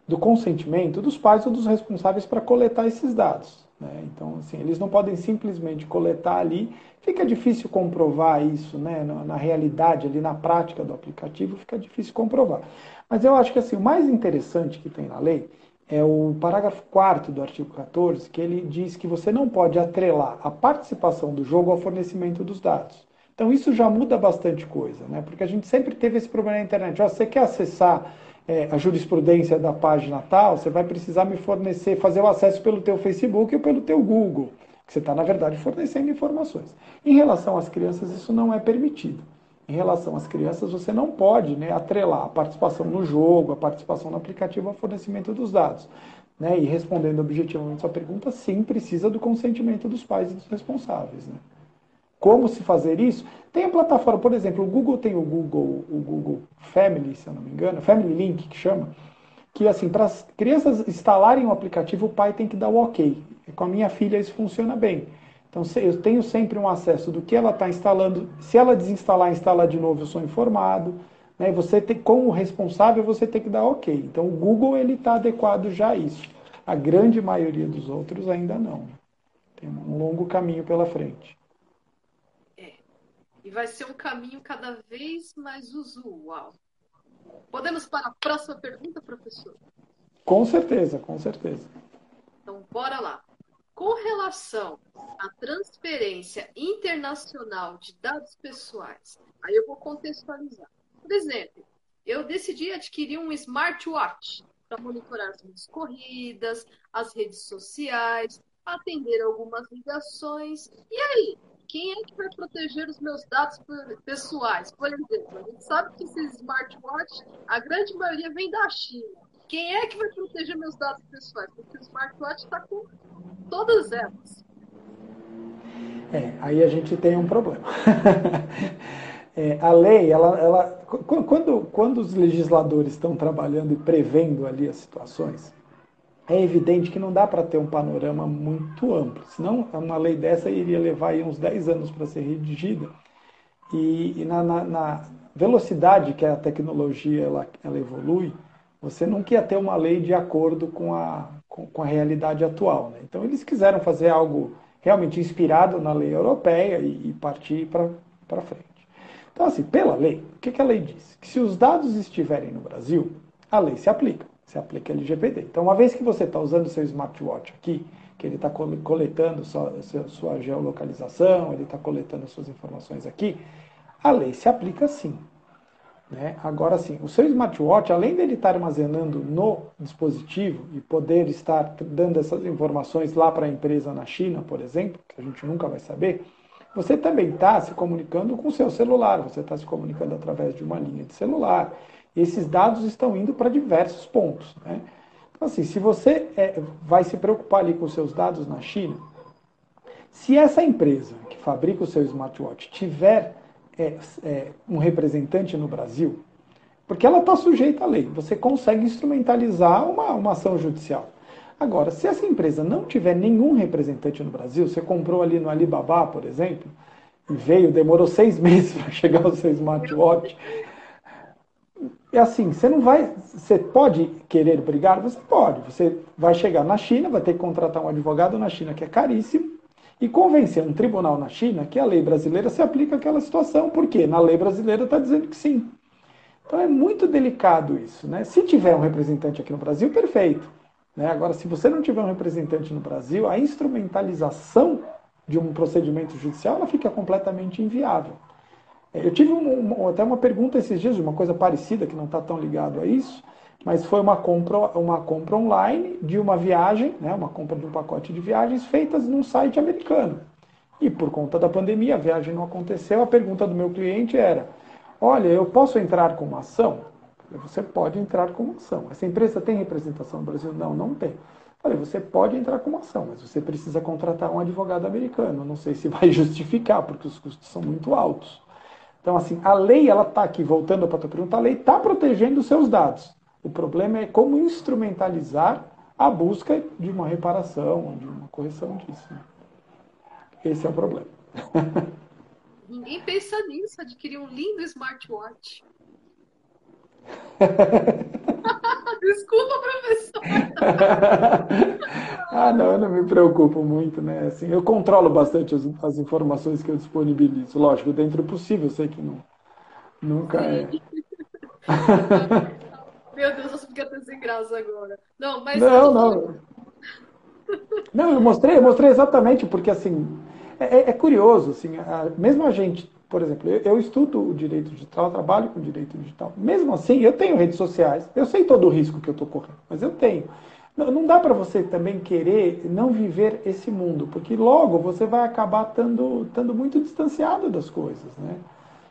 do consentimento dos pais ou dos responsáveis para coletar esses dados. Né? Então, assim, eles não podem simplesmente coletar ali. Fica difícil comprovar isso, né? na, na realidade, ali na prática do aplicativo, fica difícil comprovar. Mas eu acho que assim, o mais interessante que tem na lei é o parágrafo 4 do artigo 14, que ele diz que você não pode atrelar a participação do jogo ao fornecimento dos dados. Então isso já muda bastante coisa, né? Porque a gente sempre teve esse problema na internet. Ó, você quer acessar é, a jurisprudência da página tal, você vai precisar me fornecer, fazer o acesso pelo teu Facebook ou pelo teu Google, que você está, na verdade, fornecendo informações. Em relação às crianças, isso não é permitido. Em relação às crianças, você não pode né, atrelar a participação no jogo, a participação no aplicativo ao fornecimento dos dados. Né? E respondendo objetivamente sua pergunta, sim, precisa do consentimento dos pais e dos responsáveis. Né? Como se fazer isso? Tem a plataforma, por exemplo, o Google tem o Google, o Google Family, se eu não me engano, Family Link que chama, que assim, para as crianças instalarem o aplicativo, o pai tem que dar o ok. Com a minha filha isso funciona bem. Então eu tenho sempre um acesso do que ela está instalando. Se ela desinstalar, instalar de novo, eu sou informado. Né? Você tem, como responsável, você tem que dar ok. Então o Google ele está adequado já a isso. A grande maioria dos outros ainda não. Tem um longo caminho pela frente. E vai ser um caminho cada vez mais usual. Podemos para a próxima pergunta, professor? Com certeza, com certeza. Então, bora lá. Com relação à transferência internacional de dados pessoais, aí eu vou contextualizar. Por exemplo, eu decidi adquirir um smartwatch para monitorar as minhas corridas, as redes sociais, atender algumas ligações. E aí, quem é que vai proteger os meus dados pessoais? Por exemplo, a gente sabe que esses smartwatches, a grande maioria vem da China. Quem é que vai proteger meus dados pessoais? Porque o smartwatch está com todas elas. É, aí a gente tem um problema. é, a lei, ela, ela, quando, quando os legisladores estão trabalhando e prevendo ali as situações, é evidente que não dá para ter um panorama muito amplo. Senão, uma lei dessa iria levar uns 10 anos para ser redigida. E, e na, na, na, velocidade que a tecnologia ela, ela, evolui, você não quer ter uma lei de acordo com a, com, com a realidade atual. Né? Então, eles quiseram fazer algo realmente inspirado na lei europeia e, e partir para frente. Então, assim, pela lei, o que, que a lei diz? Que se os dados estiverem no Brasil, a lei se aplica se aplica LGPD. Então, uma vez que você está usando seu smartwatch aqui, que ele está coletando sua, sua geolocalização, ele está coletando suas informações aqui, a lei se aplica sim. Né? Agora sim, o seu smartwatch, além dele estar armazenando no dispositivo e poder estar dando essas informações lá para a empresa na China, por exemplo, que a gente nunca vai saber, você também está se comunicando com o seu celular, você está se comunicando através de uma linha de celular, esses dados estão indo para diversos pontos. Né? Então, assim, se você é, vai se preocupar ali com seus dados na China, se essa empresa que fabrica o seu smartwatch tiver é, é, um representante no Brasil, porque ela está sujeita à lei, você consegue instrumentalizar uma, uma ação judicial. Agora, se essa empresa não tiver nenhum representante no Brasil, você comprou ali no Alibaba, por exemplo, e veio, demorou seis meses para chegar o seu smartwatch, é assim, você não vai. Você pode querer brigar? Você pode. Você vai chegar na China, vai ter que contratar um advogado na China que é caríssimo, e convencer um tribunal na China que a lei brasileira se aplica àquela situação. Por quê? Na lei brasileira está dizendo que sim. Então é muito delicado isso. Né? Se tiver um representante aqui no Brasil, perfeito. Né? Agora, se você não tiver um representante no Brasil, a instrumentalização de um procedimento judicial ela fica completamente inviável. É, eu tive um, um, até uma pergunta esses dias, uma coisa parecida, que não está tão ligado a isso, mas foi uma compra, uma compra online de uma viagem, né, uma compra de um pacote de viagens feitas num site americano. E por conta da pandemia, a viagem não aconteceu. A pergunta do meu cliente era: Olha, eu posso entrar com uma ação? Você pode entrar com uma ação. Essa empresa tem representação no Brasil? Não, não tem. Falei, você pode entrar com uma ação, mas você precisa contratar um advogado americano. Não sei se vai justificar, porque os custos são muito altos. Então, assim, a lei, ela está aqui, voltando para a tua pergunta, a lei está protegendo os seus dados. O problema é como instrumentalizar a busca de uma reparação, de uma correção disso. Né? Esse é o problema. Ninguém pensa nisso, adquirir um lindo smartwatch. Desculpa, professor. ah, não, eu não me preocupo muito, né? Assim, eu controlo bastante as, as informações que eu disponibilizo. Lógico, dentro do possível, eu sei que não, nunca Sim. é. Meu Deus, você fica até sem graça agora. Não, mas. Não, não. Não, eu mostrei, eu mostrei exatamente, porque assim, é, é, é curioso, assim, a, mesmo a gente, por exemplo, eu, eu, estudo o direito digital, trabalho com direito digital. Mesmo assim, eu tenho redes sociais, eu sei todo o risco que eu estou correndo, mas eu tenho. Não, não dá para você também querer não viver esse mundo, porque logo você vai acabar estando muito distanciado das coisas, né?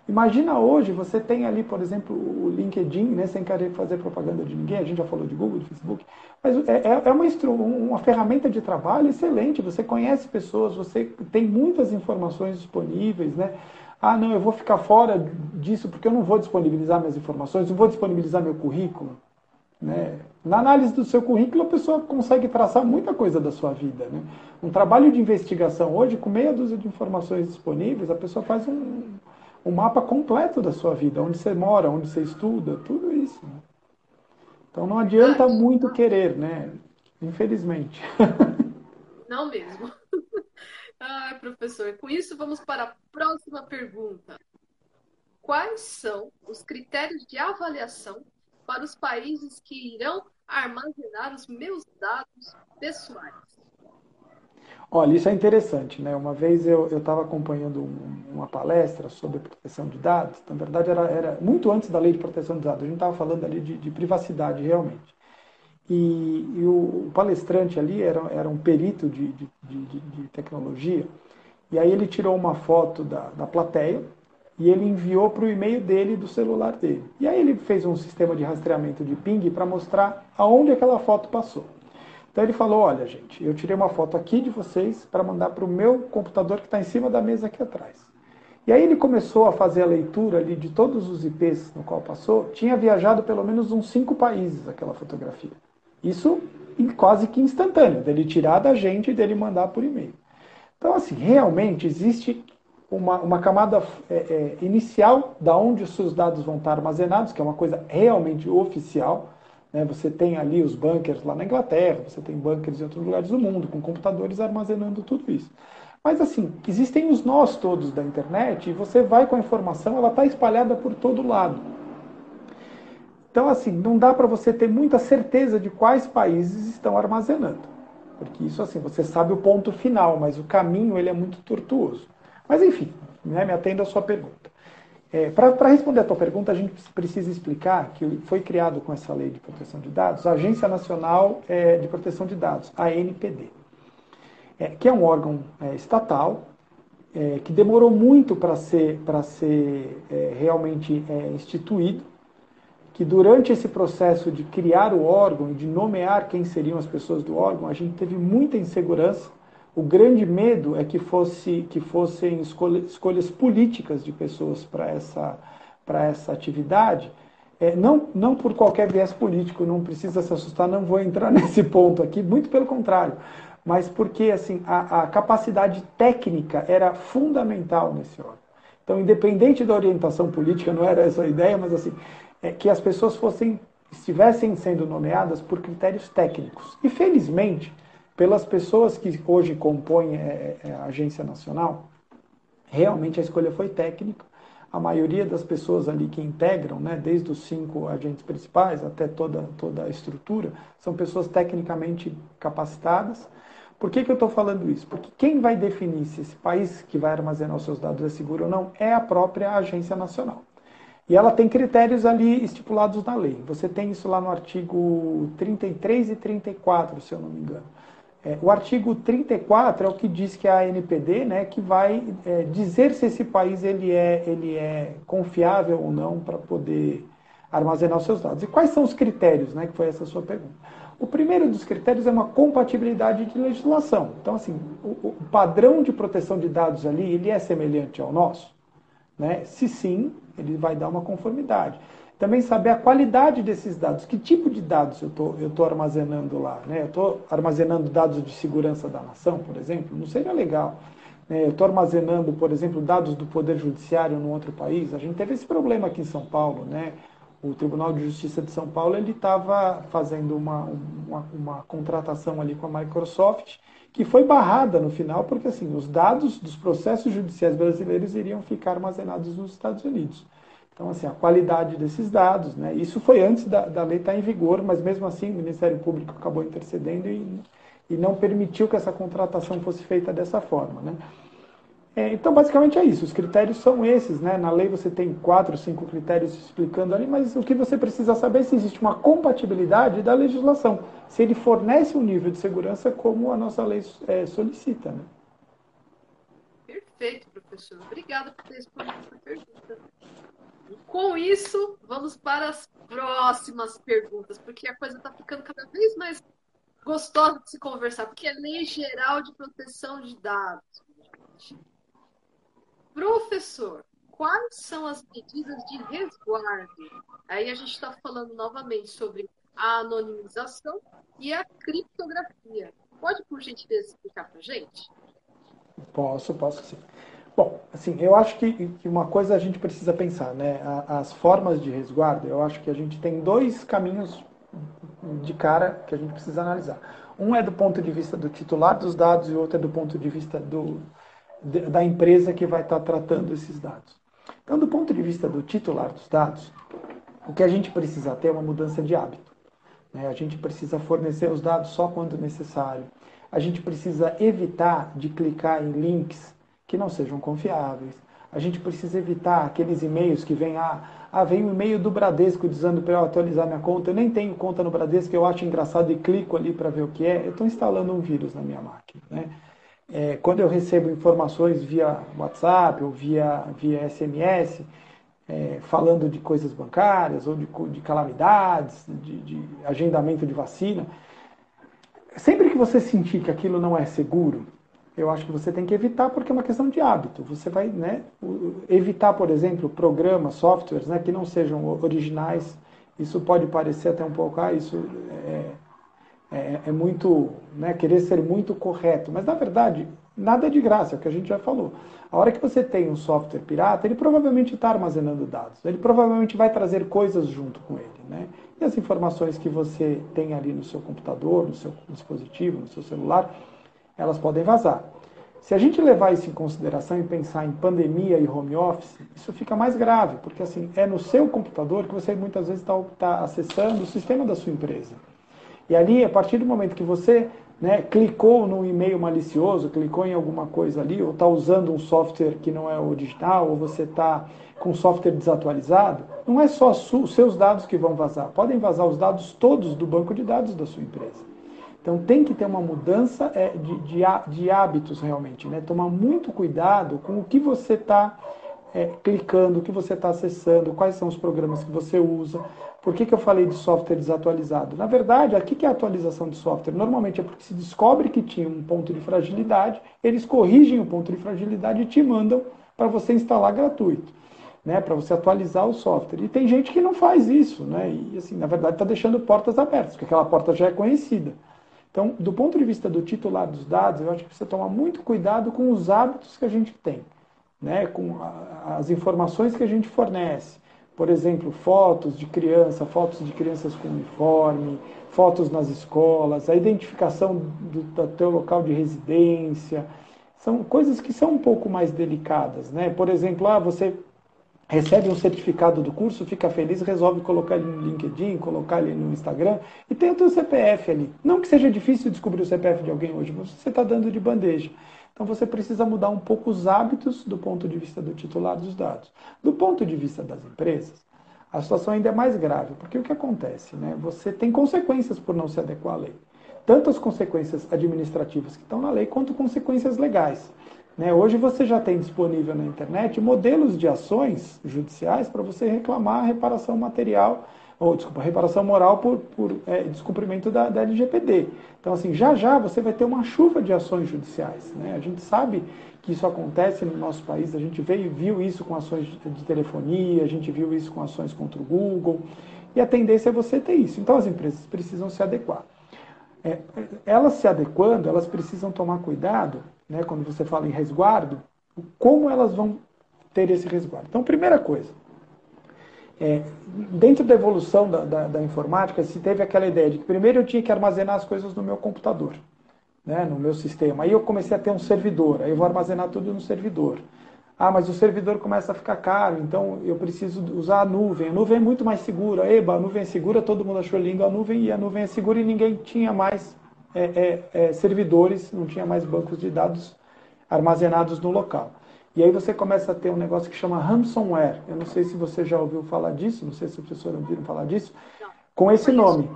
Imagina hoje, você tem ali, por exemplo, o LinkedIn, né, sem querer fazer propaganda de ninguém, a gente já falou de Google, de Facebook, mas é, é, é uma, uma ferramenta de trabalho excelente, você conhece pessoas, você tem muitas informações disponíveis, né? Ah, não, eu vou ficar fora disso porque eu não vou disponibilizar minhas informações, não vou disponibilizar meu currículo. Né? Na análise do seu currículo, a pessoa consegue traçar muita coisa da sua vida. Né? Um trabalho de investigação hoje, com meia dúzia de informações disponíveis, a pessoa faz um, um mapa completo da sua vida, onde você mora, onde você estuda, tudo isso. Né? Então não adianta muito querer, né? Infelizmente. Não mesmo. Ai, professor, com isso vamos para a próxima pergunta. Quais são os critérios de avaliação para os países que irão armazenar os meus dados pessoais? Olha, isso é interessante, né? Uma vez eu estava acompanhando um, uma palestra sobre proteção de dados, na verdade era, era, muito antes da lei de proteção de dados, a gente estava falando ali de, de, privacidade realmente. E, e o, o, palestrante ali era, era um perito de, de, de, tecnologia, e aí ele tirou uma foto da, da plateia e ele enviou para o e-mail dele do celular dele. E aí ele fez um sistema de rastreamento de ping para mostrar aonde aquela foto passou. Então ele falou: Olha, gente, eu tirei uma foto aqui de vocês para mandar para o meu computador que está em cima da mesa aqui atrás. E aí ele começou a fazer a leitura ali de todos os IPs no qual passou. Tinha viajado pelo menos uns cinco países aquela fotografia. Isso quase que instantâneo, dele tirar da gente e dele mandar por e-mail. Então, assim, realmente existe uma, uma camada é, é, inicial da onde os seus dados vão estar armazenados, que é uma coisa realmente oficial. Né? Você tem ali os bunkers lá na Inglaterra, você tem bunkers em outros lugares do mundo, com computadores armazenando tudo isso. Mas assim, existem os nós todos da internet e você vai com a informação, ela está espalhada por todo lado. Então, assim, não dá para você ter muita certeza de quais países estão armazenando. Porque isso, assim, você sabe o ponto final, mas o caminho ele é muito tortuoso. Mas, enfim, né, me atenda a sua pergunta. É, Para responder a tua pergunta, a gente precisa explicar que foi criado com essa lei de proteção de dados a Agência Nacional é, de Proteção de Dados, a ANPD, é, que é um órgão é, estatal é, que demorou muito para ser, ser é, realmente instituído, que durante esse processo de criar o órgão e de nomear quem seriam as pessoas do órgão, a gente teve muita insegurança o grande medo é que, fosse, que fossem escolhas, políticas de pessoas para essa, essa atividade, é, não, não por qualquer viés político, não precisa se assustar, não vou entrar nesse ponto aqui, muito pelo contrário, mas porque assim, a, a capacidade técnica era fundamental nesse órgão. Então, independente da orientação política, não era essa a ideia, mas assim, é que as pessoas fossem estivessem sendo nomeadas por critérios técnicos. E felizmente, pelas pessoas que hoje compõem é, é, a Agência Nacional, realmente a escolha foi técnica. a maioria das pessoas ali que integram, né, desde os cinco agentes principais até toda, toda a estrutura, são pessoas tecnicamente capacitadas. Por que, que eu estou falando isso? Porque quem vai definir se esse país que vai armazenar os seus dados é seguro ou não é a própria agência nacional. E ela tem critérios ali estipulados na lei. Você tem isso lá no artigo 33 e 34, se eu não me engano. É, o artigo 34 é o que diz que é a ANPD, né, que vai é, dizer se esse país ele é, ele é confiável ou não para poder armazenar os seus dados. E quais são os critérios, né, que foi essa sua pergunta? O primeiro dos critérios é uma compatibilidade de legislação. Então, assim, o, o padrão de proteção de dados ali, ele é semelhante ao nosso? Né? Se sim, ele vai dar uma conformidade. Também saber a qualidade desses dados, que tipo de dados eu tô, estou armazenando lá. Né? Eu estou armazenando dados de segurança da nação, por exemplo, não seria legal. Né? Eu estou armazenando, por exemplo, dados do Poder Judiciário num outro país. A gente teve esse problema aqui em São Paulo. Né? O Tribunal de Justiça de São Paulo ele estava fazendo uma, uma, uma contratação ali com a Microsoft que foi barrada no final, porque assim, os dados dos processos judiciais brasileiros iriam ficar armazenados nos Estados Unidos. Então, assim, a qualidade desses dados, né? Isso foi antes da, da lei estar em vigor, mas mesmo assim o Ministério Público acabou intercedendo e, e não permitiu que essa contratação fosse feita dessa forma, né? É, então, basicamente é isso. Os critérios são esses, né? Na lei você tem quatro, cinco critérios explicando ali, mas o que você precisa saber é se existe uma compatibilidade da legislação, se ele fornece um nível de segurança como a nossa lei é, solicita, né? Perfeito, professor. Obrigada por ter respondido essa pergunta. Com isso, vamos para as próximas perguntas, porque a coisa está ficando cada vez mais gostosa de se conversar, porque é lei geral de proteção de dados. Professor, quais são as medidas de resguardo? Aí a gente está falando novamente sobre a anonimização e a criptografia. Pode, por gentileza, explicar para a gente? Posso, posso sim. Bom, assim, eu acho que, que, uma coisa a gente precisa pensar, né? As formas de resguardo, eu acho que a gente tem dois caminhos de cara que a gente precisa analisar. Um é do ponto de vista do titular dos dados e outro é do ponto de vista do, da empresa que vai estar tratando esses dados. Então, do ponto de vista do titular dos dados, o que a gente precisa ter é uma mudança de hábito. Né? A gente precisa fornecer os dados só quando necessário. A gente precisa evitar de clicar em links que não sejam confiáveis. A gente precisa evitar aqueles e-mails que vêm, ah, ah vem um e-mail do Bradesco dizendo para eu atualizar minha conta. Eu nem tenho conta no Bradesco, eu acho engraçado e clico ali para ver o que é. Eu estou instalando um vírus na minha máquina. Né? é, quando eu recebo informações via WhatsApp ou via, via SMS, é, falando de coisas bancárias ou de, de calamidades, de, de, agendamento de vacina, sempre que você sentir que aquilo não é seguro, eu acho que você tem que evitar porque é uma questão de hábito. Você vai né, evitar, por exemplo, programas, softwares né, que não sejam originais. Isso pode parecer até um pouco, ah, isso é, é, é muito, né, querer ser muito correto, mas na verdade nada é de graça, é o que a gente já falou. A hora que você tem um software pirata, ele provavelmente está armazenando dados, ele provavelmente vai trazer coisas junto com ele, né? E as informações que você tem ali no seu computador, no seu dispositivo, no seu celular, elas podem vazar. Se a gente levar isso em consideração e pensar em pandemia e home office, isso fica mais grave, porque assim é no seu computador que você muitas vezes está tá acessando o sistema da sua empresa. E ali, a partir do momento que você né, clicou no e-mail malicioso, clicou em alguma coisa ali, ou está usando um software que não é original, ou você está com software desatualizado, não é só os seus dados que vão vazar, podem vazar os dados todos do banco de dados da sua empresa. Então tem que ter uma mudança é, de, de, de hábitos realmente, né? tomar muito cuidado com o que você está é, clicando, o que você está acessando, quais são os programas que você usa. Por que, que eu falei de software desatualizado? Na verdade, aqui que é a atualização de software. Normalmente é porque se descobre que tinha um ponto de fragilidade, eles corrigem o ponto de fragilidade e te mandam para você instalar gratuito. Né, para você atualizar o software. E tem gente que não faz isso, né? E assim, na verdade está deixando portas abertas, porque aquela porta já é conhecida. Então, do ponto de vista do titular dos dados, eu acho que precisa tomar muito cuidado com os hábitos que a gente tem né, com as informações que a gente fornece. Por exemplo, fotos de criança, fotos de crianças com uniforme, fotos nas escolas, a identificação do, do teu local de residência. São coisas que são um pouco mais delicadas. Né? Por exemplo, ah, você recebe um certificado do curso, fica feliz, resolve colocar ele no LinkedIn, colocar ele no Instagram e tem o teu CPF ali. Não que seja difícil descobrir o CPF de alguém hoje, mas você está dando de bandeja. Então você precisa mudar um pouco os hábitos do ponto de vista do titular dos dados. Do ponto de vista das empresas, a situação ainda é mais grave, porque o que acontece? Né? Você tem consequências por não se adequar à lei. Tanto as consequências administrativas que estão na lei, quanto consequências legais. Né? Hoje você já tem disponível na internet modelos de ações judiciais para você reclamar reparação material, ou desculpa, reparação moral por, por é, descumprimento da, da, LGPD. Então, assim, já já você vai ter uma chuva de ações judiciais. Né? A gente sabe que isso acontece no nosso país, a gente veio, viu isso com ações de telefonia, a gente viu isso com ações contra o Google, e a tendência é você ter isso. Então, as empresas precisam se adequar. É, elas se adequando, elas precisam tomar cuidado né, quando você fala em resguardo, como elas vão ter esse resguardo. Então, primeira coisa, é, dentro da evolução da, da, da, informática, se teve aquela ideia de que primeiro eu tinha que armazenar as coisas no meu computador, né, no meu sistema. Aí eu comecei a ter um servidor, aí eu vou armazenar tudo no servidor. Ah, mas o servidor começa a ficar caro, então eu preciso usar a nuvem. A nuvem é muito mais segura. Eba, a nuvem é segura, todo mundo achou lindo a nuvem, e a nuvem é segura e ninguém tinha mais é, é, é, servidores, não tinha mais bancos de dados armazenados no local. E aí você começa a ter um negócio que chama ransomware. Eu não sei se você já ouviu falar disso, não sei se os professores ouviram falar disso, com esse nome.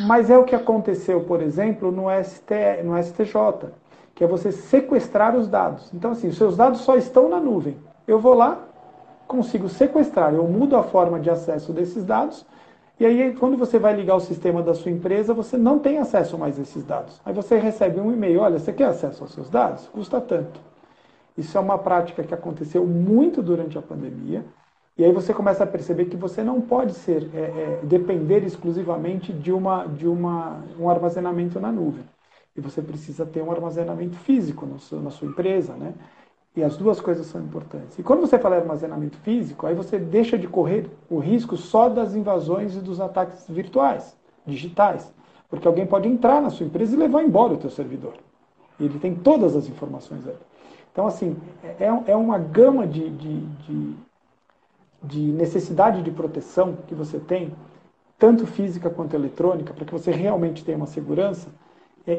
Mas é o que aconteceu, por exemplo, no, ST, no STJ, que é você sequestrar os dados. Então, assim, os seus dados só estão na nuvem. Eu vou lá, consigo sequestrar, eu mudo a forma de acesso desses dados e aí, quando você vai ligar o sistema da sua empresa, você não tem acesso mais a esses dados. Aí você recebe um e-mail: olha, você quer acesso aos seus dados? Custa tanto. Isso é uma prática que aconteceu muito durante a pandemia. E aí você começa a perceber que você não pode ser é, é, depender exclusivamente de, uma, de uma, um armazenamento na nuvem. E você precisa ter um armazenamento físico no seu, na sua empresa, né? E as duas coisas são importantes. E quando você fala em armazenamento físico, aí você deixa de correr o risco só das invasões e dos ataques virtuais, digitais. Porque alguém pode entrar na sua empresa e levar embora o teu servidor. E ele tem todas as informações ali. Então, assim, é, é uma gama de, de, de, de necessidade de proteção que você tem, tanto física quanto eletrônica, para que você realmente tenha uma segurança, é,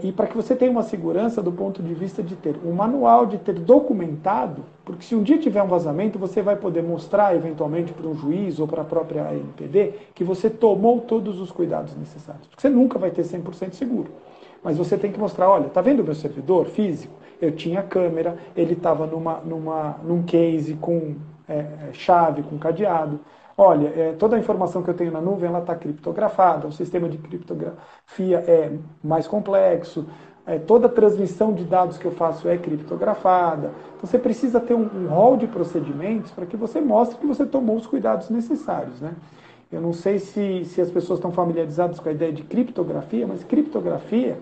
e para que você tenha uma segurança do ponto de vista de ter um manual, de ter documentado, porque se um dia tiver um vazamento, você vai poder mostrar eventualmente para um juiz ou para a própria ANPD que você tomou todos os cuidados necessários. Porque você nunca vai ter 100% seguro. Mas você tem que mostrar, olha, tá vendo o meu servidor físico? Eu tinha câmera, ele estava numa, numa, num case com é, é chave, com cadeado. Olha, é, toda a informação que eu tenho na nuvem está criptografada, o sistema de criptografia é mais complexo, é, toda a transmissão de dados que eu faço é criptografada. Então você precisa ter um, um rol de procedimentos para que você mostre que você tomou os cuidados necessários. Né? Eu não sei se, se as pessoas estão familiarizadas com a ideia de criptografia, mas criptografia.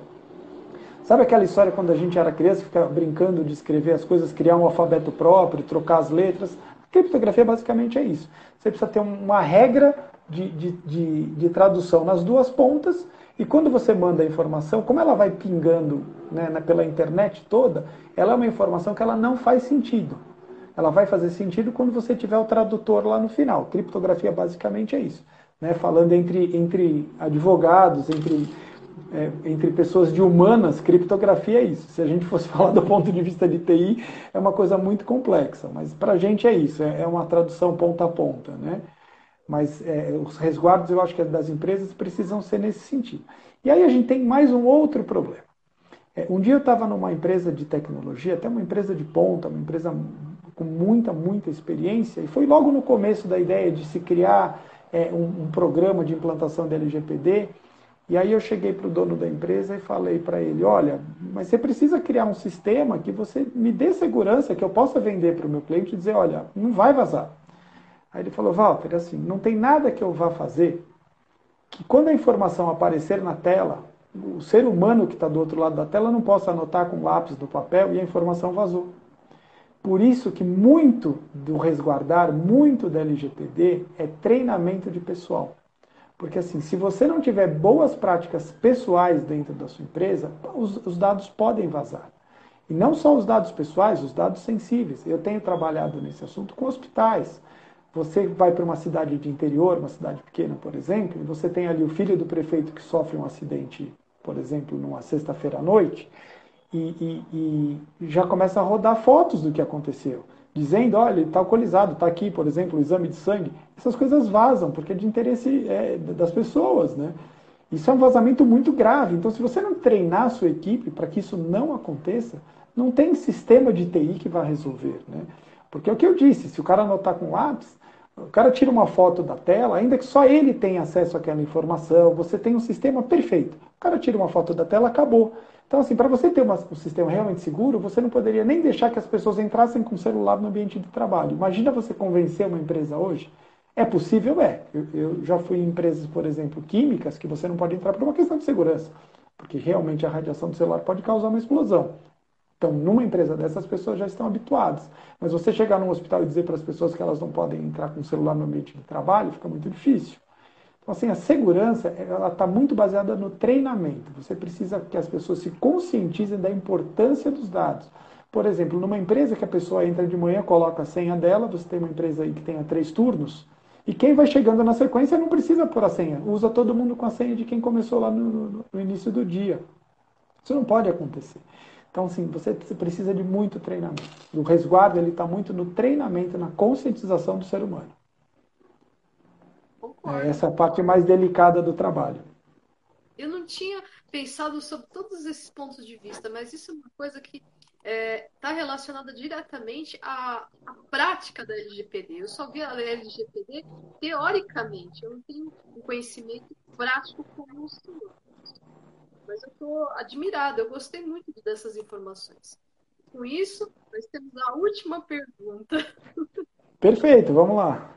Sabe aquela história quando a gente era criança, ficava brincando de escrever as coisas, criar um alfabeto próprio, trocar as letras? Criptografia basicamente é isso. Você precisa ter uma regra de, de, de, de tradução nas duas pontas e quando você manda a informação, como ela vai pingando né, pela internet toda, ela é uma informação que ela não faz sentido. Ela vai fazer sentido quando você tiver o tradutor lá no final. Criptografia basicamente é isso. Né? Falando entre, entre advogados, entre é, entre pessoas de humanas, criptografia é isso. Se a gente fosse falar do ponto de vista de TI, é uma coisa muito complexa, mas para a gente é isso, é, é uma tradução ponta a ponta, né? Mas é, os resguardos, eu acho que das empresas precisam ser nesse sentido. E aí a gente tem mais um outro problema. É, um dia eu estava numa empresa de tecnologia, até uma empresa de ponta, uma empresa com muita, muita experiência, e foi logo no começo da ideia de se criar é, um, um programa de implantação da LGPD, e aí eu cheguei para o dono da empresa e falei para ele, olha, mas você precisa criar um sistema que você me dê segurança, que eu possa vender para o meu cliente e dizer, olha, não vai vazar. Aí ele falou, Walter, assim, não tem nada que eu vá fazer que quando a informação aparecer na tela, o ser humano que está do outro lado da tela não possa anotar com lápis no papel e a informação vazou. Por isso que muito do resguardar, muito da LGPD é treinamento de pessoal. Porque assim, se você não tiver boas práticas pessoais dentro da sua empresa, os, os dados podem vazar. E não só os dados pessoais, os dados sensíveis. Eu tenho trabalhado nesse assunto com hospitais. você vai para uma cidade de interior, uma cidade pequena, por exemplo, e você tem ali o filho do prefeito que sofre um acidente, por exemplo, numa sexta-feira à noite, e, e, e, já começa a rodar fotos do que aconteceu, dizendo, olha, ele está alcoolizado, está aqui, por exemplo, o exame de sangue. Essas coisas vazam, porque é de interesse é, das pessoas, né? Isso é um vazamento muito grave. Então, se você não treinar a sua equipe para que isso não aconteça, não tem sistema de TI que vai resolver, né? Porque é o que eu disse, se o cara anotar com lápis, o cara tira uma foto da tela, ainda que só ele tenha acesso àquela informação, você tem um sistema perfeito. O cara tira uma foto da tela, acabou. Então, assim, para você ter uma, um sistema realmente seguro, você não poderia nem deixar que as pessoas entrassem com o celular no ambiente de trabalho. Imagina você convencer uma empresa hoje. É possível? É. Eu, eu já fui em empresas, por exemplo, químicas, que você não pode entrar por uma questão de segurança. Porque realmente a radiação do celular pode causar uma explosão. Então, numa empresa dessas, as pessoas já estão habituadas. Mas você chegar num hospital e dizer para as pessoas que elas não podem entrar com o celular no ambiente de trabalho, fica muito difícil. Então, assim, a segurança ela está muito baseada no treinamento. Você precisa que as pessoas se conscientizem da importância dos dados. Por exemplo, numa empresa que a pessoa entra de manhã, coloca a senha dela, você tem uma empresa aí que tenha três turnos, e quem vai chegando na sequência não precisa pôr a senha. Usa todo mundo com a senha de quem começou lá no, no, no início do dia. Isso não pode acontecer. Então, sim, você precisa de muito treinamento. O resguardo ele está muito no treinamento, na conscientização do ser humano. Concordo. É essa é a parte mais delicada do trabalho. Eu não tinha pensado sobre todos esses pontos de vista, mas isso é uma coisa que está é, tá relacionada diretamente à, à, prática da LGPD. Eu só vi a LGPD teoricamente, eu não tenho um conhecimento prático como o senhor mas eu estou admirada, eu gostei muito dessas informações. Com isso, nós temos a última pergunta. Perfeito, vamos lá.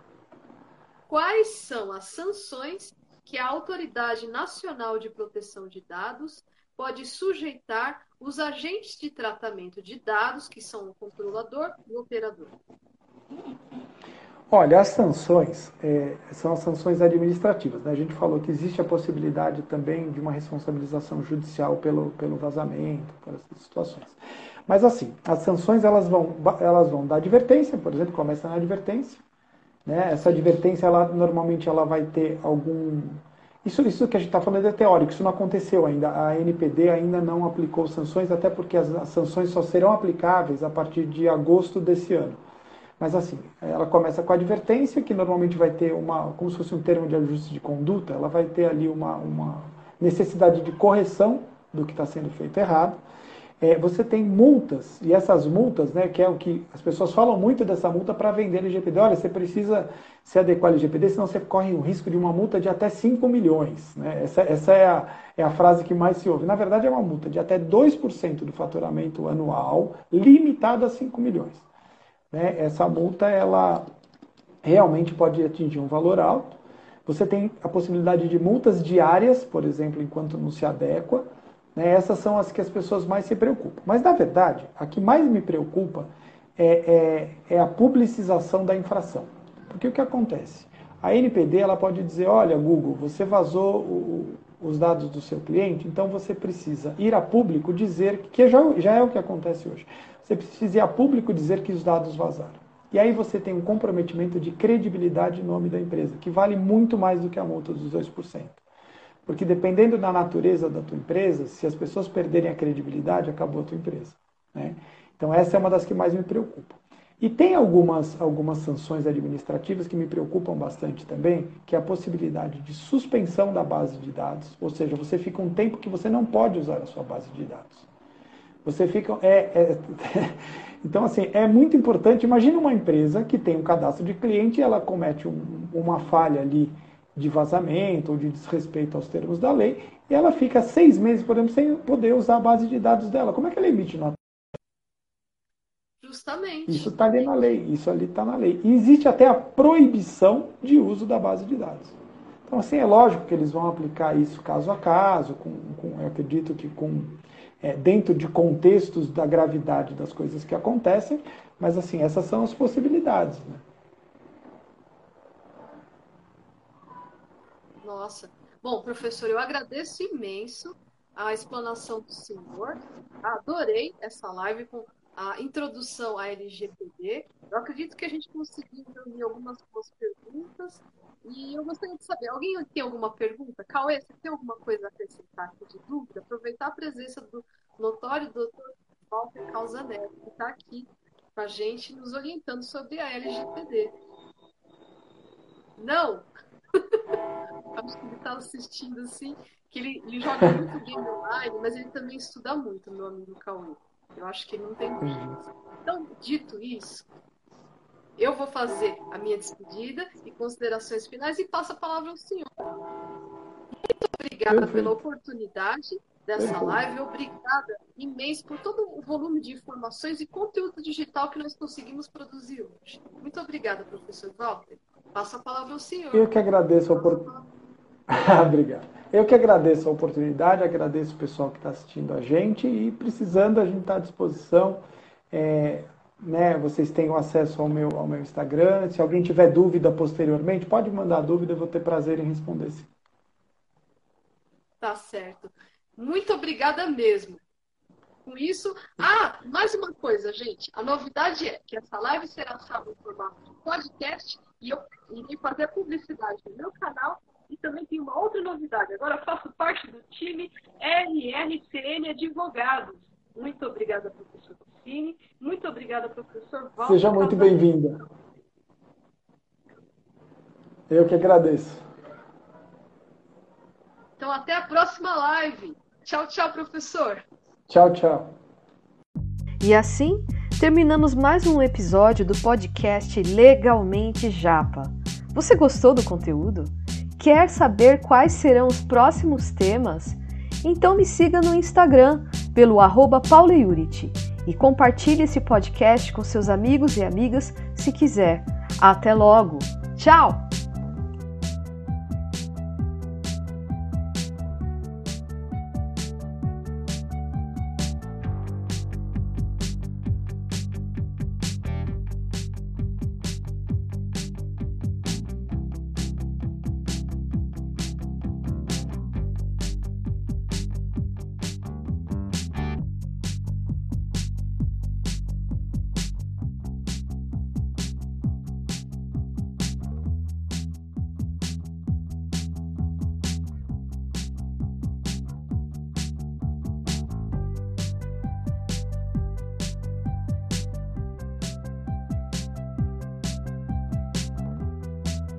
Quais são as sanções que a Autoridade Nacional de Proteção de Dados pode sujeitar os agentes de tratamento de dados, que são o controlador e o operador? Olha, as sanções é, são as sanções administrativas. Né? A gente falou que existe a possibilidade também de uma responsabilização judicial pelo, pelo vazamento, por essas situações. Mas assim, as sanções elas vão, elas vão dar advertência, por exemplo, começa na advertência. Né? Essa advertência, ela, normalmente, ela vai ter algum... Isso, isso que a gente está falando é teórico, isso não aconteceu ainda. A NPD ainda não aplicou sanções, até porque as, as sanções só serão aplicáveis a partir de agosto desse ano. Mas assim, ela começa com a advertência, que normalmente vai ter uma, como se fosse um termo de ajuste de conduta, ela vai ter ali uma, uma necessidade de correção do que está sendo feito errado. É, você tem multas, e essas multas, né, que é o que as pessoas falam muito dessa multa para vender LGPD. Olha, você precisa se adequar ao LGPD, senão você corre o risco de uma multa de até 5 milhões. Né? Essa, essa é, a, é a frase que mais se ouve. Na verdade, é uma multa de até 2% do faturamento anual, limitada a 5 milhões né, essa multa ela realmente pode atingir um valor alto. Você tem a possibilidade de multas diárias, por exemplo, enquanto não se adequa. Né, essas são as que as pessoas mais se preocupam. Mas, na verdade, a que mais me preocupa é, é, é a publicização da infração. Porque o que acontece? A NPD ela pode dizer, olha, Google, você vazou o, os dados do seu cliente, então você precisa ir a público dizer, que já, já é o que acontece hoje você precisa ir a público dizer que os dados vazaram. E aí você tem um comprometimento de credibilidade em nome da empresa, que vale muito mais do que a multa dos 2%. Porque dependendo da natureza da tua empresa, se as pessoas perderem a credibilidade, acabou a tua empresa. Né? Então essa é uma das que mais me preocupa. E tem algumas, algumas sanções administrativas que me preocupam bastante também, que é a possibilidade de suspensão da base de dados, ou seja, você fica um tempo que você não pode usar a sua base de dados. Você fica. É, é, então, assim, é muito importante. Imagina uma empresa que tem um cadastro de cliente e ela comete um, uma falha ali de vazamento ou de desrespeito aos termos da lei, e ela fica seis meses, por exemplo, sem poder usar a base de dados dela. Como é que ela emite nota? Justamente. Isso está ali na lei, isso ali está na lei. E existe até a proibição de uso da base de dados. Então, assim, é lógico que eles vão aplicar isso caso a caso, com, com eu acredito que com é, dentro de contextos da gravidade das coisas que acontecem, mas assim, essas são as possibilidades. Né? Nossa. Bom, professor, eu agradeço imenso a explanação do senhor. Adorei essa live com a introdução à LGPD. Eu acredito que a gente conseguiu reunir algumas boas perguntas e eu gostaria de saber, alguém tem alguma pergunta? Cauê, você tem alguma coisa a acrescentar aqui de dúvida? Aproveitar a presença do notório doutor Walter Causa Neto, que está aqui com a gente, nos orientando sobre a LGPD. Não? Acho que ele está assistindo assim, que ele, ele joga muito game online, mas ele também estuda muito, meu amigo Cauê. Eu acho que não tem dúvidas. Então, dito isso, eu vou fazer a minha despedida e considerações finais e passo a palavra ao senhor. Muito obrigada pela oportunidade dessa live. Obrigada imenso por todo o volume de informações e conteúdo digital que nós conseguimos produzir hoje. Muito obrigada, professor Walter. Passo a palavra ao senhor. Eu que agradeço a oportunidade. Obrigado. Eu que agradeço a oportunidade, agradeço o pessoal que está assistindo a gente e precisando, a gente está à disposição. É, né, vocês tenham acesso ao meu, ao meu Instagram. Se alguém tiver dúvida posteriormente, pode mandar dúvida, eu vou ter prazer em responder sim. Tá certo. Muito obrigada mesmo. Com isso. Ah, mais uma coisa, gente. A novidade é que essa live será salva em formato de podcast e eu irei fazer a publicidade no meu canal. E também tem uma outra novidade. Agora faço parte do time RRCN Advogados. Muito obrigada, professor Cine. Muito obrigada, professor Walter. Seja muito bem-vinda. Eu que agradeço. Então, até a próxima live. Tchau, tchau, professor. Tchau, tchau. E assim, terminamos mais um episódio do podcast Legalmente Japa. Você gostou do conteúdo? Quer saber quais serão os próximos temas? Então me siga no Instagram pelo arroba e compartilhe esse podcast com seus amigos e amigas se quiser. Até logo! Tchau!